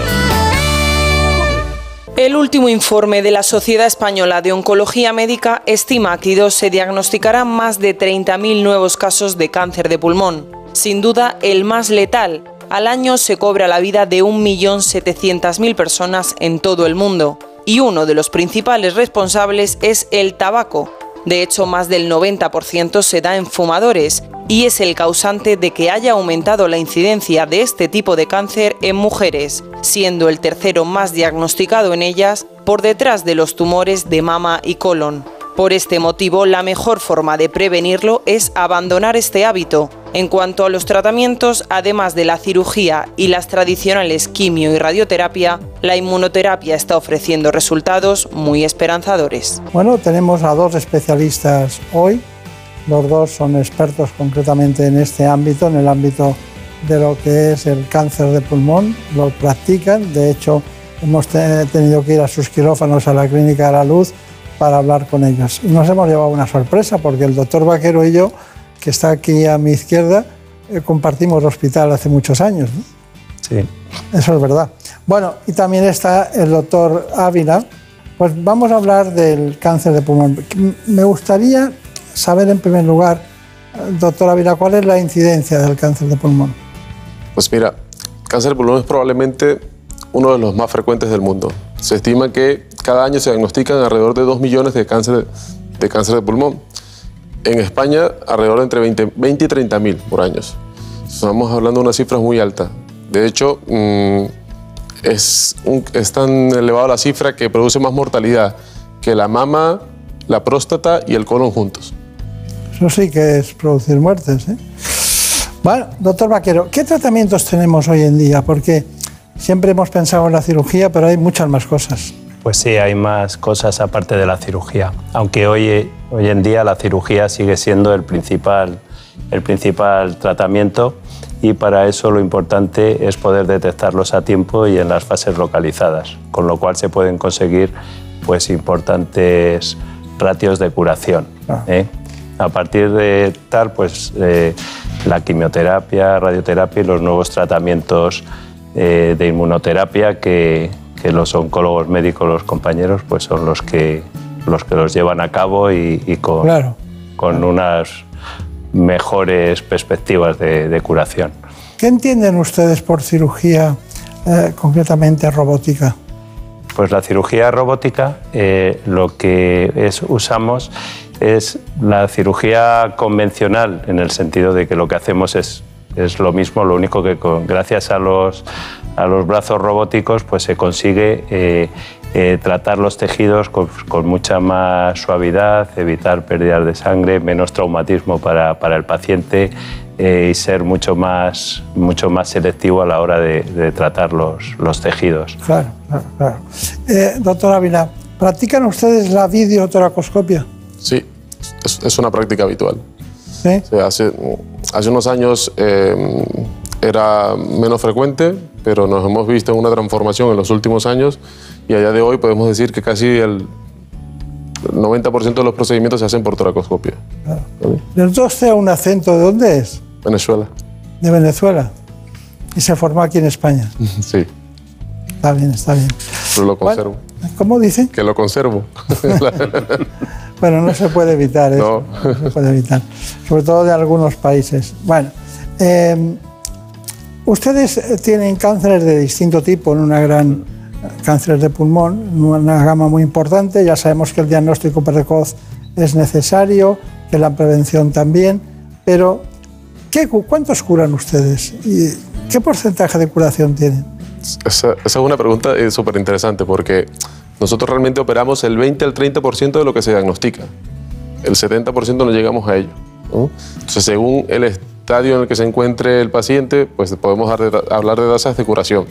El último informe de la Sociedad Española de Oncología Médica estima que dos se diagnosticarán más de 30.000 nuevos casos de cáncer de pulmón. Sin duda, el más letal. Al año se cobra la vida de 1.700.000 personas en todo el mundo. Y uno de los principales responsables es el tabaco. De hecho, más del 90% se da en fumadores y es el causante de que haya aumentado la incidencia de este tipo de cáncer en mujeres, siendo el tercero más diagnosticado en ellas por detrás de los tumores de mama y colon. Por este motivo, la mejor forma de prevenirlo es abandonar este hábito. En cuanto a los tratamientos, además de la cirugía y las tradicionales quimio y radioterapia, la inmunoterapia está ofreciendo resultados muy esperanzadores. Bueno, tenemos a dos especialistas hoy. Los dos son expertos concretamente en este ámbito, en el ámbito de lo que es el cáncer de pulmón. Lo practican. De hecho, hemos tenido que ir a sus quirófanos a la Clínica de la Luz para hablar con ellos. Y nos hemos llevado una sorpresa porque el doctor Vaquero y yo, que está aquí a mi izquierda, eh, compartimos hospital hace muchos años. ¿no? Sí. Eso es verdad. Bueno, y también está el doctor Ávila. Pues vamos a hablar del cáncer de pulmón. Me gustaría saber en primer lugar, doctor Ávila, cuál es la incidencia del cáncer de pulmón. Pues mira, cáncer de pulmón es probablemente uno de los más frecuentes del mundo. Se estima que cada año se diagnostican alrededor de 2 millones de cáncer de, cáncer de pulmón. En España, alrededor de entre 20, 20 y 30 mil por año. Estamos hablando de una cifra muy alta. De hecho, mmm, es, un, es tan elevada la cifra que produce más mortalidad que la mama, la próstata y el colon juntos. Eso sí que es producir muertes. ¿eh? Bueno, doctor Vaquero, ¿qué tratamientos tenemos hoy en día? Porque siempre hemos pensado en la cirugía, pero hay muchas más cosas. Pues sí, hay más cosas aparte de la cirugía. Aunque hoy, hoy en día la cirugía sigue siendo el principal, el principal tratamiento y para eso lo importante es poder detectarlos a tiempo y en las fases localizadas, con lo cual se pueden conseguir pues, importantes ratios de curación. ¿eh? A partir de tal, pues eh, la quimioterapia, radioterapia y los nuevos tratamientos eh, de inmunoterapia que, que los oncólogos médicos, los compañeros, pues son los que los, que los llevan a cabo y, y con, Claro. con unas mejores perspectivas de, de curación. ¿Qué entienden ustedes por cirugía eh, concretamente robótica? Pues la cirugía robótica eh, lo que es, usamos es la cirugía convencional en el sentido de que lo que hacemos es, es lo mismo, lo único que con- gracias a los, a los brazos robóticos pues se consigue eh, eh, tratar los tejidos con, con mucha más suavidad, evitar pérdidas de sangre, menos traumatismo para, para el paciente eh, y ser mucho más, mucho más selectivo a la hora de, de tratar los, los tejidos. Claro, claro, claro. Eh, doctor Ávila, ¿practican ustedes la videotoracoscopia? Sí, es, es una práctica habitual. ¿Sí? Hace, hace unos años eh, era menos frecuente, pero nos hemos visto en una transformación en los últimos años y a día de hoy podemos decir que casi el 90% de los procedimientos se hacen por toracoscopia. Dos tienen un acento, ¿de dónde es? Venezuela. De Venezuela. Y se formó aquí en España. Sí, Está bien, está bien. pero lo conservo. ¿Cómo dicen? Que lo conservo. Bueno, no se puede evitar eso. No. No se puede evitar. Sobre todo de algunos países. Bueno, eh, ustedes eh, tienen cánceres de distinto tipo, en una gran cáncer de pulmón, una gama muy importante. Ya sabemos que el diagnóstico precoz es necesario, que la prevención también, pero ¿qué, cu- ¿cuántos curan ustedes? ¿Y qué porcentaje de curación tienen? Esa, esa es una pregunta súper interesante porque nosotros realmente operamos el 20 al 30% de lo que se diagnostica. El 70% no llegamos a ello. ¿No? Entonces, según el estadio en el que se encuentre el paciente, pues podemos hablar de tasas de curación.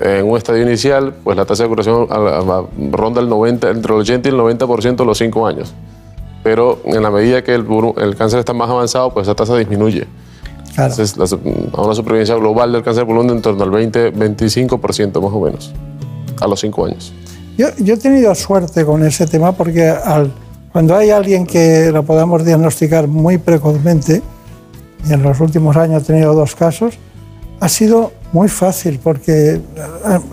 En un estadio inicial, pues la tasa de curación ronda el 90, entre el 80 y el 90% a los 5 años. Pero en la medida que el, el cáncer está más avanzado, pues esa tasa disminuye. Entonces, la, a una supervivencia global del cáncer de pulmón de en torno al 20-25% más o menos, a los 5 años. Yo, yo he tenido suerte con ese tema porque al- cuando hay alguien que lo podamos diagnosticar muy precozmente, y en los últimos años he tenido dos casos, ha sido muy fácil porque eh,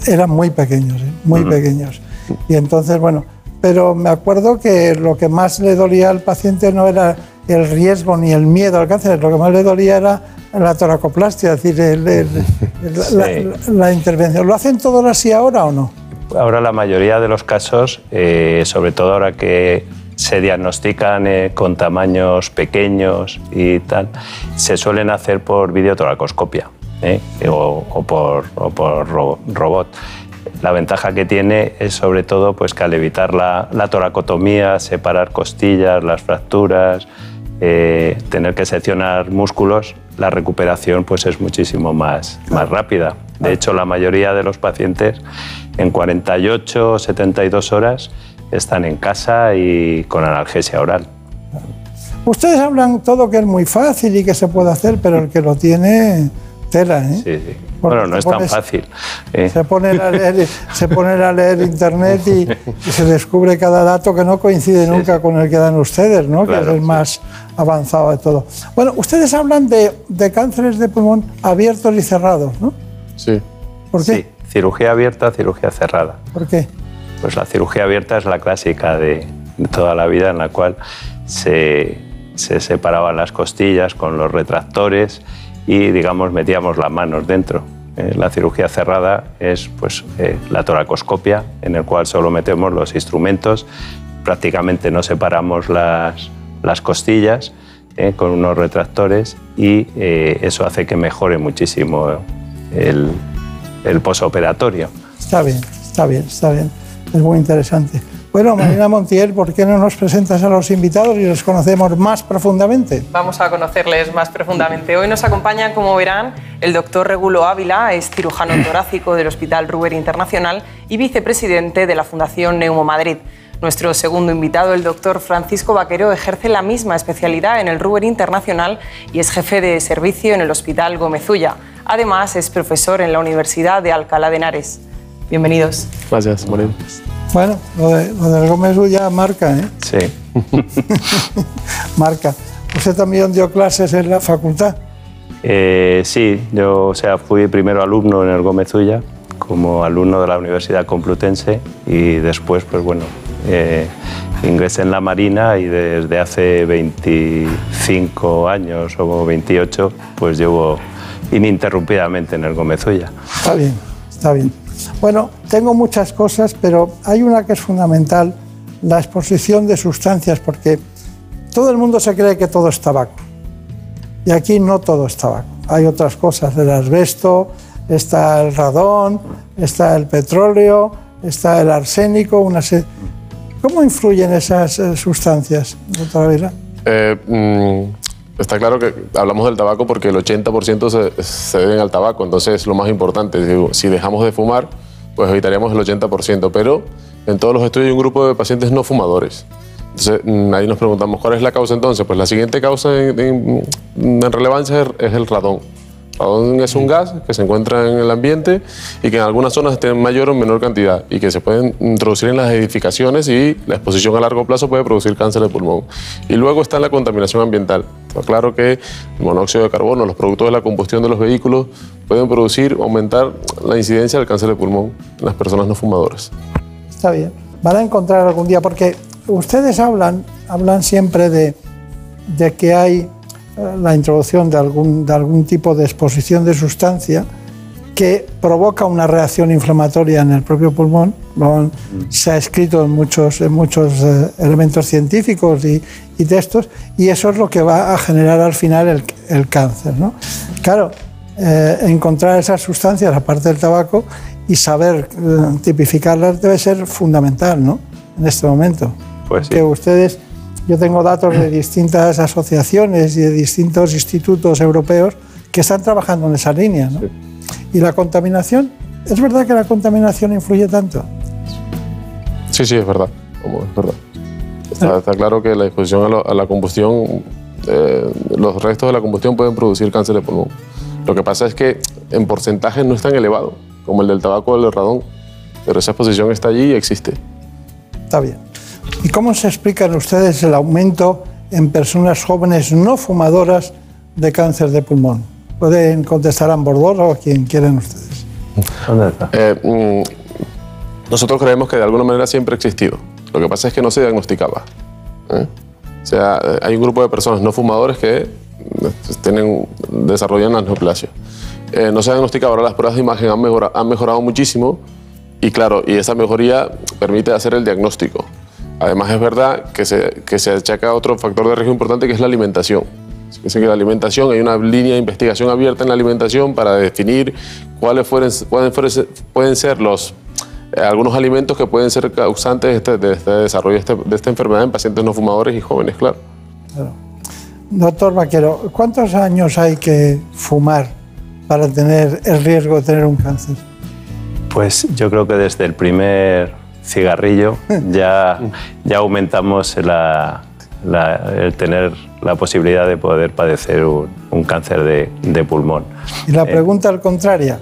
eran muy pequeños, ¿eh? muy Ujú. pequeños. Y entonces, bueno, pero me acuerdo que lo que más le dolía al paciente no era el riesgo ni el miedo al cáncer, lo que más le dolía era la toracoplastia, es decir, el- el- el- la, Sí. la- la intervención. ¿Lo hacen todos así ahora o no? Ahora la mayoría de los casos, eh, sobre todo ahora que se diagnostican eh, con tamaños pequeños y tal, se suelen hacer por videotoracoscopia ¿eh? o, por, robot. La ventaja que tiene es sobre todo pues, que al evitar la, la toracotomía, separar costillas, las fracturas, eh, tener que seccionar músculos, la recuperación pues, es muchísimo más, más rápida. De hecho, la mayoría de los pacientes en 48 o 72 horas están en casa y con analgesia oral. Ustedes hablan todo que es muy fácil y que se puede hacer, pero el que lo tiene, tela, ¿eh? Sí, sí. Porque Bueno, no es tan pones- fácil. ¿eh? Se pone a leer, se pone a leer internet y, y se descubre cada dato que no coincide nunca con el que dan ustedes, ¿no? que Claro, es el sí. más avanzado de todo. Bueno, ustedes hablan de, de cánceres de pulmón abiertos y cerrados, ¿no? Sí. ¿Por qué? Sí, cirugía abierta, cirugía cerrada. ¿Por qué? Pues la cirugía abierta es la clásica de, toda la vida en la cual se, se separaban las costillas con los retractores y, digamos, metíamos las manos dentro. Eh, la cirugía cerrada es pues, eh, la toracoscopia, en el cual solo metemos los instrumentos, prácticamente no separamos las, las costillas eh, con unos retractores y eso hace que mejore muchísimo el, el posoperatorio. Está bien, está bien, está bien. Es muy interesante. Bueno, Marina Montiel, ¿por qué no nos presentas a los invitados y los conocemos más profundamente? Vamos a conocerles más profundamente. Hoy nos acompaña, como verán, el doctor Regulo Ávila, es cirujano torácico del Hospital Ruber Internacional y vicepresidente de la Fundación Neumo Madrid. Nuestro segundo invitado, el doctor Francisco Vaquero, ejerce la misma especialidad en el Ruber Internacional y es jefe de servicio en el Hospital Gómezulla. Además, es profesor en la Universidad de Alcalá de Henares. Bienvenidos. Gracias, Moreno. Bueno, lo, de, lo del Gómez ya marca, ¿eh? Sí. Marca. ¿Usted también dio clases en la facultad? Eh, sí, yo o sea, fui primero alumno en el Gómez Ulla, como alumno de la Universidad Complutense y después, pues bueno, eh, ingresé en la Marina y desde hace 25 años o 28, pues llevo ininterrumpidamente en el Gómez Ulla. Está bien, está bien. Bueno, tengo muchas cosas, pero hay una que es fundamental, la exposición de sustancias, porque todo el mundo se cree que todo es tabaco. Y aquí no todo es tabaco. Hay otras cosas, el asbesto, está el radón, está el petróleo, está el arsénico, una se- ¿Cómo influyen esas eh, sustancias, doctora Vila? Eh, mm, está claro que hablamos del tabaco porque el 80% se, se deben al tabaco, entonces es lo más importante. Digo, Si dejamos de fumar, pues evitaríamos el 80%, pero en todos los estudios hay un grupo de pacientes no fumadores. Entonces, mm, ahí nos preguntamos, ¿cuál es la causa entonces? Pues la siguiente causa en, en- en relevancia es el radón. Es un gas que se encuentra en el ambiente y que en algunas zonas tiene mayor o menor cantidad y que se pueden introducir en las edificaciones y la exposición a largo plazo puede producir cáncer de pulmón. Y luego está la contaminación ambiental. Está claro que el monóxido de carbono, los productos de la combustión de los vehículos pueden producir aumentar la incidencia del cáncer de pulmón en las personas no fumadoras. Está bien. Van a encontrar algún día, porque ustedes hablan, hablan siempre de, de que hay la introducción de algún, de algún tipo de exposición de sustancia que provoca una reacción inflamatoria en el propio pulmón. Han- se ha escrito en muchos, en muchos eh, elementos científicos y, y textos, y eso es lo que va a generar al final el, el cáncer. ¿no? Claro, eh, encontrar esas sustancias, aparte del tabaco, y saber eh, tipificarlas debe ser fundamental ¿no? en este momento. Pues sí. Que ustedes, yo tengo datos de distintas asociaciones y de distintos institutos europeos que están trabajando en esa línea. ¿no? Y la contaminación, ¿es verdad que la contaminación influye tanto? Sí, sí, es verdad. Es verdad. Está, está claro que la exposición a, lo- a la combustión, eh, los restos de la combustión pueden producir cáncer de pulmón. Lo que pasa es que en porcentaje no es tan elevado como el del tabaco o el del radón, pero esa exposición está allí y existe. Está bien. ¿Y cómo se explican ustedes el aumento en personas jóvenes no fumadoras de cáncer de pulmón? Pueden contestar ambos dos o quien quieran ustedes. Eh, mm, nosotros creemos que de alguna manera siempre ha existido. Lo que pasa es que no se diagnosticaba. ¿eh? O sea, eh, hay un grupo de personas no fumadores que eh, tienen, desarrollan la neoplasia. Eh, no se ha diagnosticado, ahora las pruebas de imagen han mejorado, han mejorado muchísimo y claro, y esa mejoría permite hacer el diagnóstico. Además es verdad que se, que se achaca otro factor de riesgo importante que es la alimentación. Es que la alimentación, hay una línea de investigación abierta en la alimentación para definir cuáles fueren- pueden, pueden ser los, eh, algunos alimentos que pueden ser causantes de este, de este desarrollo de, este- de esta enfermedad en pacientes no fumadores y jóvenes, claro. Doctor Vaquero, ¿cuántos años hay que fumar para tener el riesgo de tener un cáncer? Pues yo creo que desde el primer cigarrillo ya, ya aumentamos la- la- el tener la posibilidad de poder padecer un, un cáncer de, de pulmón. Y la pregunta al contraria,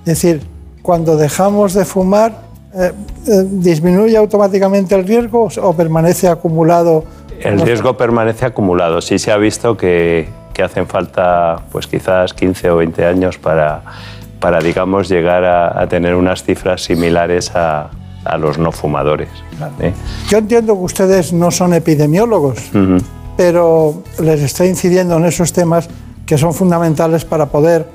es decir, cuando dejamos de fumar, eh, eh, ¿disminuye automáticamente el riesgo o permanece acumulado? El riesgo permanece acumulado. Sí se ha visto que, que hacen falta pues quizás 15 o 20 años para, para digamos, llegar a, a tener unas cifras similares a, a los no fumadores. ¿eh? Yo entiendo que ustedes no son epidemiólogos, pero les está incidiendo en esos temas que son fundamentales para poder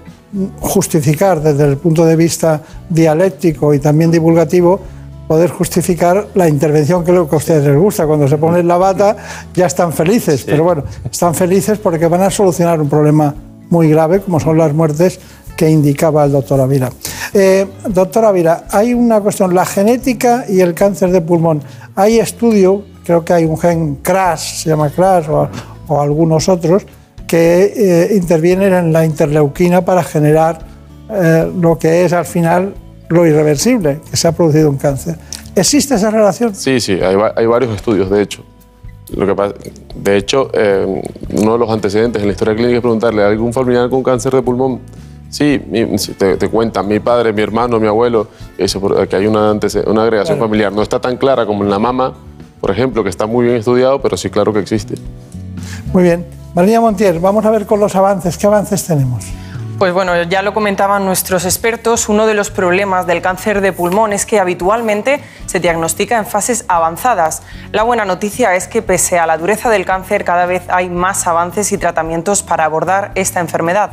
justificar desde el punto de vista dialéctico y también divulgativo, poder justificar la intervención que lo que a ustedes les gusta. Cuando se ponen la bata ya están felices, pero bueno, están felices porque van a solucionar un problema muy grave como son las muertes que indicaba el doctor Avila. Eh, doctor Avila, hay una cuestión, la genética y el cáncer de pulmón. Hay estudio, creo que hay un gen CRAS, se llama CRAS, o, o algunos otros, que eh, intervienen en la interleuquina para generar eh, lo que es al final lo irreversible, que se ha producido un cáncer. ¿Existe esa relación? Sí, sí, hay, hay varios estudios, de hecho. Lo que pasa- de hecho, eh, uno de los antecedentes en la historia clínica es preguntarle a algún familiar con cáncer de pulmón. Sí, te, te cuentan mi padre, mi hermano, mi abuelo, eso, que hay una, agregación Claro. familiar. No está tan clara como en la mama, por ejemplo, que está muy bien estudiado, pero sí, claro que existe. Muy bien. María Montiel, vamos a ver con los avances. ¿Qué avances tenemos? Pues bueno, ya lo comentaban nuestros expertos, uno de los problemas del cáncer de pulmón es que habitualmente se diagnostica en fases avanzadas. La buena noticia es que pese a la dureza del cáncer cada vez hay más avances y tratamientos para abordar esta enfermedad.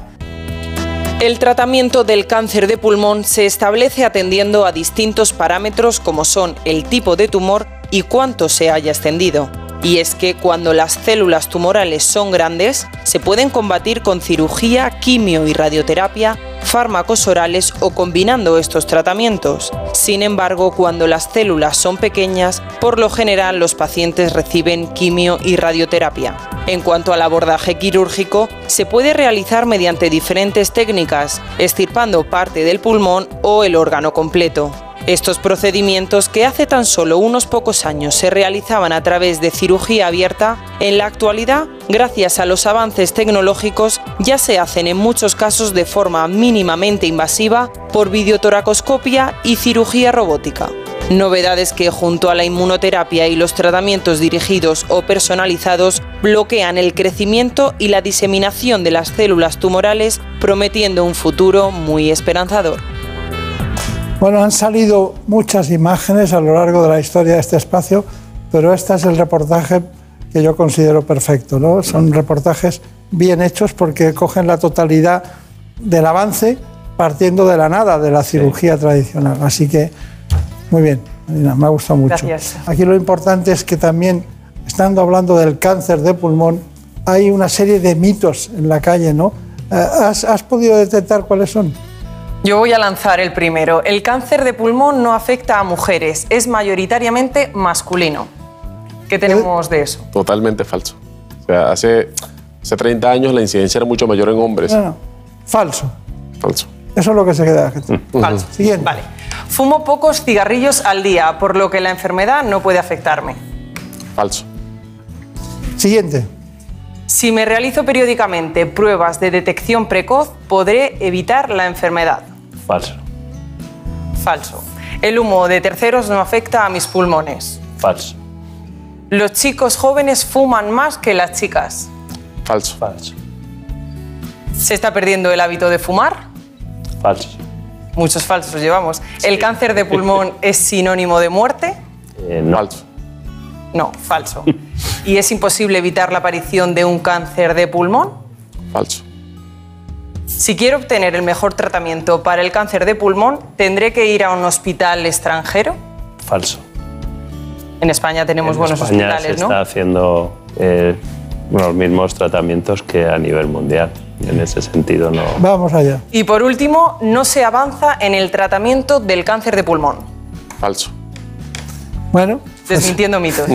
El tratamiento del cáncer de pulmón se establece atendiendo a distintos parámetros como son el tipo de tumor y cuánto se haya extendido. Y es que cuando las células tumorales son grandes, se pueden combatir con cirugía, quimio y radioterapia, fármacos orales o combinando estos tratamientos. Sin embargo, cuando las células son pequeñas, por lo general los pacientes reciben quimio y radioterapia. En cuanto al abordaje quirúrgico, se puede realizar mediante diferentes técnicas, extirpando parte del pulmón o el órgano completo. Estos procedimientos que hace tan solo unos pocos años se realizaban a través de cirugía abierta, en la actualidad, gracias a los avances tecnológicos, ya se hacen en muchos casos de forma mínimamente invasiva por videotoracoscopia y cirugía robótica. Novedades que junto a la inmunoterapia y los tratamientos dirigidos o personalizados bloquean el crecimiento y la diseminación de las células tumorales, prometiendo un futuro muy esperanzador. Bueno, han salido muchas imágenes a lo largo de la historia de este espacio, pero este es el reportaje que yo considero perfecto. ¿no? Son reportajes bien hechos porque cogen la totalidad del avance partiendo de la nada, de la cirugía tradicional. Así que, muy bien, Marina, me ha gustado mucho. Gracias. Aquí lo importante es que también, estando hablando del cáncer de pulmón, hay una serie de mitos en la calle, ¿no? Eh, ¿Has, has podido detectar cuáles son? Yo voy a lanzar el primero. El cáncer de pulmón no afecta a mujeres, es mayoritariamente masculino. ¿Qué tenemos de eso? Totalmente falso. O sea, hace, hace 30 años la incidencia era mucho mayor en hombres. No, no, falso. Falso. Eso es lo que se queda la gente. Falso. Siguiente. Vale. Fumo pocos cigarrillos al día, por lo que la enfermedad no puede afectarme. Falso. Siguiente. Si me realizo periódicamente pruebas de detección precoz, podré evitar la enfermedad. Falso. Falso. El humo de terceros no afecta a mis pulmones. Falso. Los chicos jóvenes fuman más que las chicas. Falso. Falso. ¿Se está perdiendo el hábito de fumar? Falso. Muchos falsos llevamos. ¿El cáncer de pulmón es sinónimo de muerte? Eh, no. Falso. No, falso. ¿Y es imposible evitar la aparición de un cáncer de pulmón? Falso. Si quiero obtener el mejor tratamiento para el cáncer de pulmón, ¿tendré que ir a un hospital extranjero? Falso. En España tenemos en buenos España se hospitales, ¿no? está haciendo eh, los mismos tratamientos que a nivel mundial. Y en ese sentido no. Vamos allá. Y por último, no se avanza en el tratamiento del cáncer de pulmón. Falso. Bueno, Desmintiendo mitos.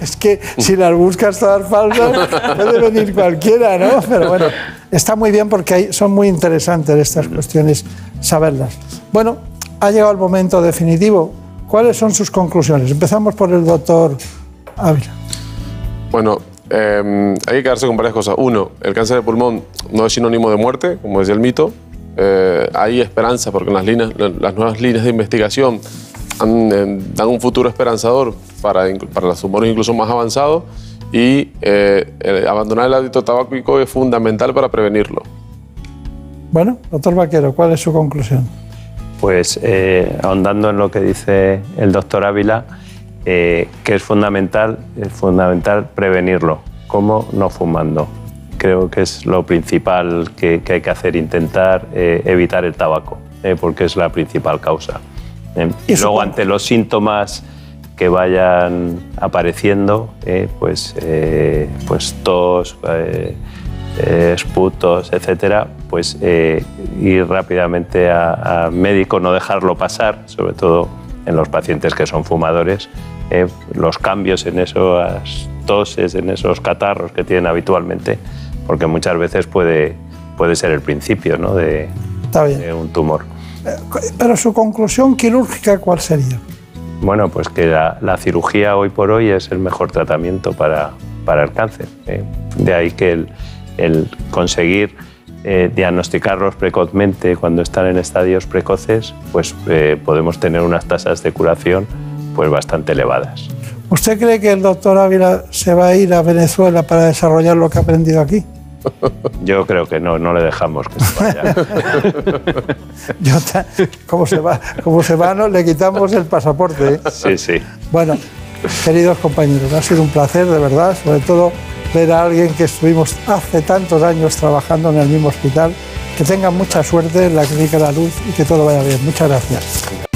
es que si las buscas todas falsas, puede venir cualquiera, ¿no? Pero bueno, está muy bien porque hay- son muy interesantes estas cuestiones, saberlas. Bueno, ha llegado el momento definitivo. ¿Cuáles son sus conclusiones? Empezamos por el doctor Ávila. Bueno, eh, hay que quedarse con varias cosas. Uno, el cáncer de pulmón no es sinónimo de muerte, como decía el mito. Eh, hay esperanza porque las, líneas, las nuevas líneas de investigación dan un futuro esperanzador para, para los tumores incluso más avanzados y eh, el abandonar el hábito tabáquico es fundamental para prevenirlo. Bueno, doctor Vaquero, ¿cuál es su conclusión? Pues eh, ahondando en lo que dice el doctor Ávila, eh, que es fundamental, es fundamental prevenirlo. ¿Cómo? No fumando. Creo que es lo principal que, que hay que hacer, intentar eh, evitar el tabaco, eh, porque es la principal causa. Eh, y luego, ante los síntomas que vayan apareciendo, eh, pues, eh, pues tos, eh, esputos, etcétera, pues ir rápidamente a, a médico, no dejarlo pasar, sobre todo en los pacientes que son fumadores, los cambios en esas toses, en esos catarros que tienen habitualmente, porque muchas veces puede, puede ser el principio ¿no? de un tumor. Pero su conclusión quirúrgica, ¿cuál sería? bueno, pues que la, la cirugía hoy por hoy es el mejor tratamiento para, para el cáncer. ¿eh? De ahí que el, el conseguir eh, diagnosticarlos precozmente cuando están en estadios precoces, pues eh, podemos tener unas tasas de curación pues bastante elevadas. ¿Usted cree que el doctor Ávila se va a ir a Venezuela para desarrollar lo que ha aprendido aquí? Yo creo que no, no le dejamos que se vaya. Yo ta- como se va, como se va, no, le quitamos el pasaporte. ¿eh? Sí, sí. Bueno, queridos compañeros, ha sido un placer, de verdad, sobre todo ver a alguien que estuvimos hace tantos años trabajando en el mismo hospital. Que tengan mucha suerte en la Clínica de la Luz y que todo vaya bien. Muchas gracias.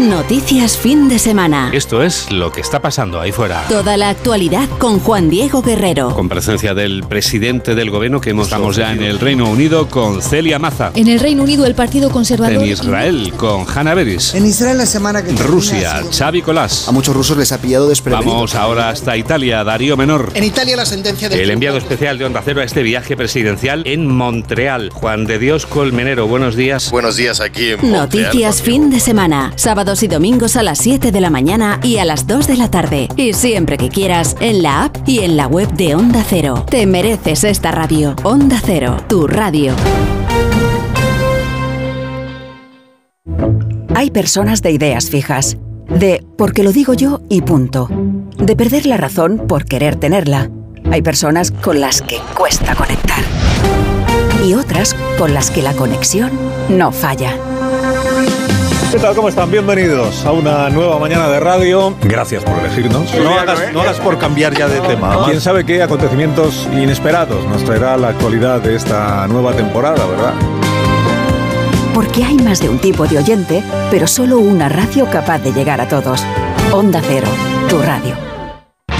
Noticias fin de semana. Esto es lo que está pasando ahí fuera. Toda la actualidad con Juan Diego Guerrero. Con presencia del presidente del gobierno que hemos Estamos ya en el Reino Unido con Celia Maza. En el Reino Unido, el Partido Conservador. En Israel con Hanna Beris. En Israel la semana que Rusia. Xavi Colás. A muchos rusos les ha pillado desprevenidos. Vamos ahora hasta Italia, Darío Menor. En Italia la sentencia del El enviado especial de Onda Cero a este viaje presidencial en Montreal. Juan de Dios Colmenero, buenos días. Buenos días aquí en Noticias fin de semana. Y domingos a las 7 de la mañana y a las 2 de la tarde. Y siempre que quieras, en la app y en la web de Onda Cero. Te mereces esta radio. Onda Cero, tu radio. Hay personas de ideas fijas, de porque lo digo yo y punto, de perder la razón por querer tenerla. Hay personas con las que cuesta conectar y otras con las que la conexión no falla. ¿Qué tal? ¿Cómo están? Bienvenidos a una nueva mañana de radio. Gracias por elegirnos. No hagas, no hagas por cambiar ya de tema. Quién sabe qué acontecimientos inesperados nos traerá la actualidad de esta nueva temporada, ¿verdad? Porque hay más de un tipo de oyente, pero solo una radio capaz de llegar a todos. Onda Cero, tu radio.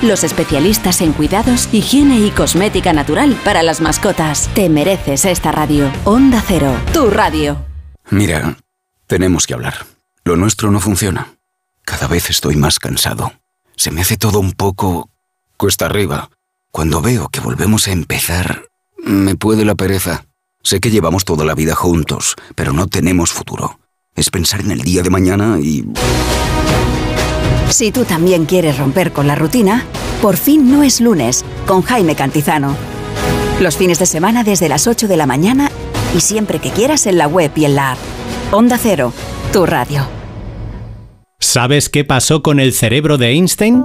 los especialistas en cuidados, higiene y cosmética natural para las mascotas. Te mereces esta radio. Onda Cero, tu radio. Mira, tenemos que hablar. Lo nuestro no funciona. Cada vez estoy más cansado. Se me hace todo un poco cuesta arriba. Cuando veo que volvemos a empezar, me puede la pereza. Sé que llevamos toda la vida juntos, pero no tenemos futuro. Es pensar en el día de mañana y... Si tú también quieres romper con la rutina, por fin no es lunes con Jaime Cantizano. Los fines de semana desde las 8 de la mañana y siempre que quieras en la web y en la app. Onda Cero, tu radio. ¿Sabes qué pasó con el cerebro de Einstein?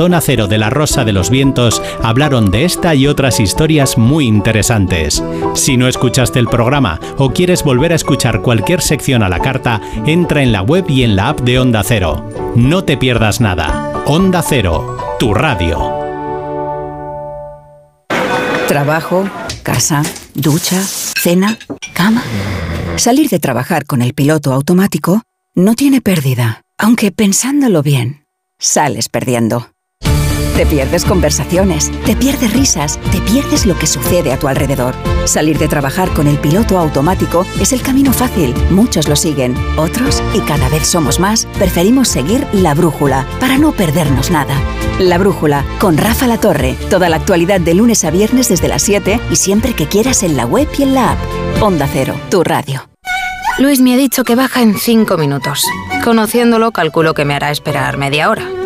Zona Cero de la Rosa de los Vientos hablaron de esta y otras historias muy interesantes. Si no escuchaste el programa o quieres volver a escuchar cualquier sección a la carta, entra en la web y en la app de Onda Cero. No te pierdas nada. Onda Cero, tu radio. Trabajo, casa, ducha, cena, cama. Salir de trabajar con el piloto automático no tiene pérdida, aunque pensándolo bien, sales perdiendo. Te pierdes conversaciones, te pierdes risas, te pierdes lo que sucede a tu alrededor. Salir de trabajar con el piloto automático es el camino fácil. Muchos lo siguen, otros, y cada vez somos más, preferimos seguir la brújula para no perdernos nada. La brújula, con Rafa La Torre. Toda la actualidad de lunes a viernes desde las 7 y siempre que quieras en la web y en la app. Onda Cero, tu radio. Luis me ha dicho que baja en cinco minutos. Conociéndolo, calculo que me hará esperar media hora.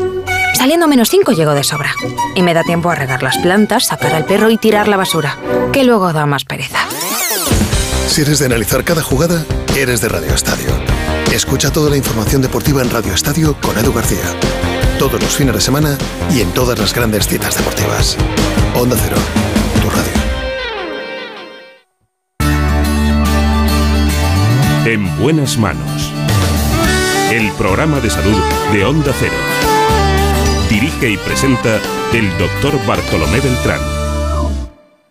Saliendo menos cinco llego de sobra. Y me da tiempo a regar las plantas, sacar al perro y tirar la basura, que luego da más pereza. Si eres de analizar cada jugada, eres de Radio Estadio. Escucha toda la información deportiva en Radio Estadio con Edu García. Todos los fines de semana y en todas las grandes citas deportivas. Onda Cero, tu radio. En buenas manos. El programa de salud de Onda Cero. Dirige y presenta el doctor Bartolomé Beltrán.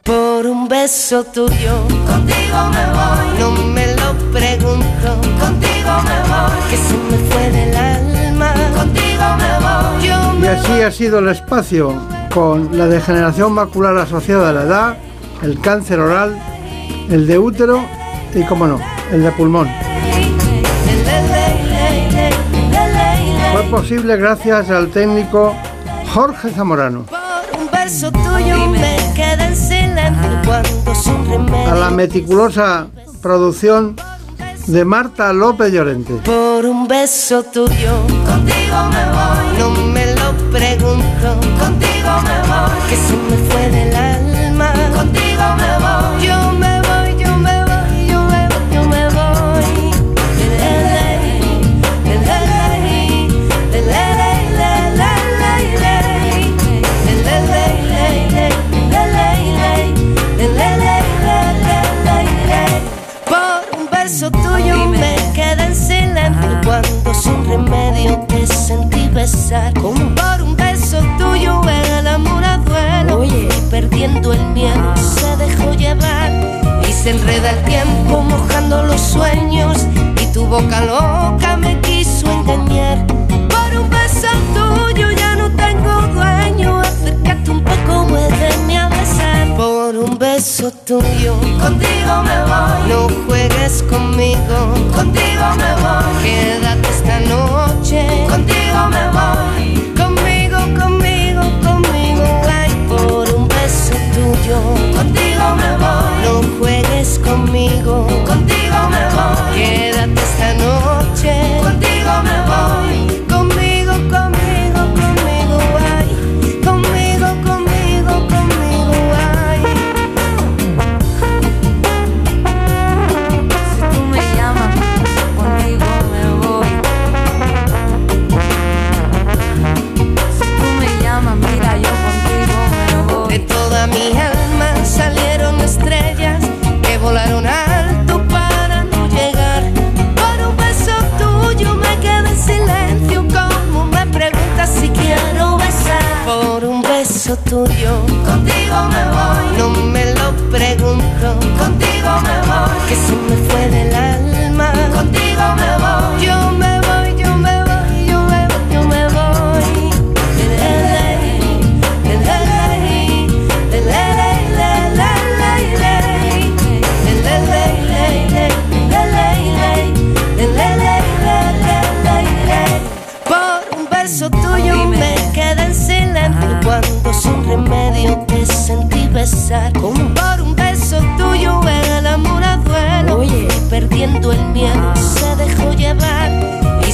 Por un beso tuyo, contigo me voy. No me lo pregunto, contigo me voy. Que se me fue del alma, contigo me voy. Yo Y me así ha sido el espacio con la degeneración macular asociada a la edad, el cáncer oral, el de útero y, como no, el de pulmón. Fue posible gracias al técnico Jorge Zamorano, Por un beso tuyo me quedé en silencio cuando sin remedio. a la meticulosa producción de Marta López Llorente. Por un beso tuyo, contigo me voy. No me lo pregunto, contigo me voy. Que se me fue del alma, contigo me voy. Se enreda el tiempo mojando los sueños y tu boca loca me quiso engañar. Por un beso tuyo ya no tengo dueño, acércate un poco, muéveme a besar. Por un beso tuyo, contigo me voy. No juegues conmigo, contigo me voy. Quédate esta noche, contigo me voy. Conmigo, conmigo, conmigo, ay, por un beso tuyo, me tuyo, contigo me voy. No me lo pregunto, contigo me voy. Que se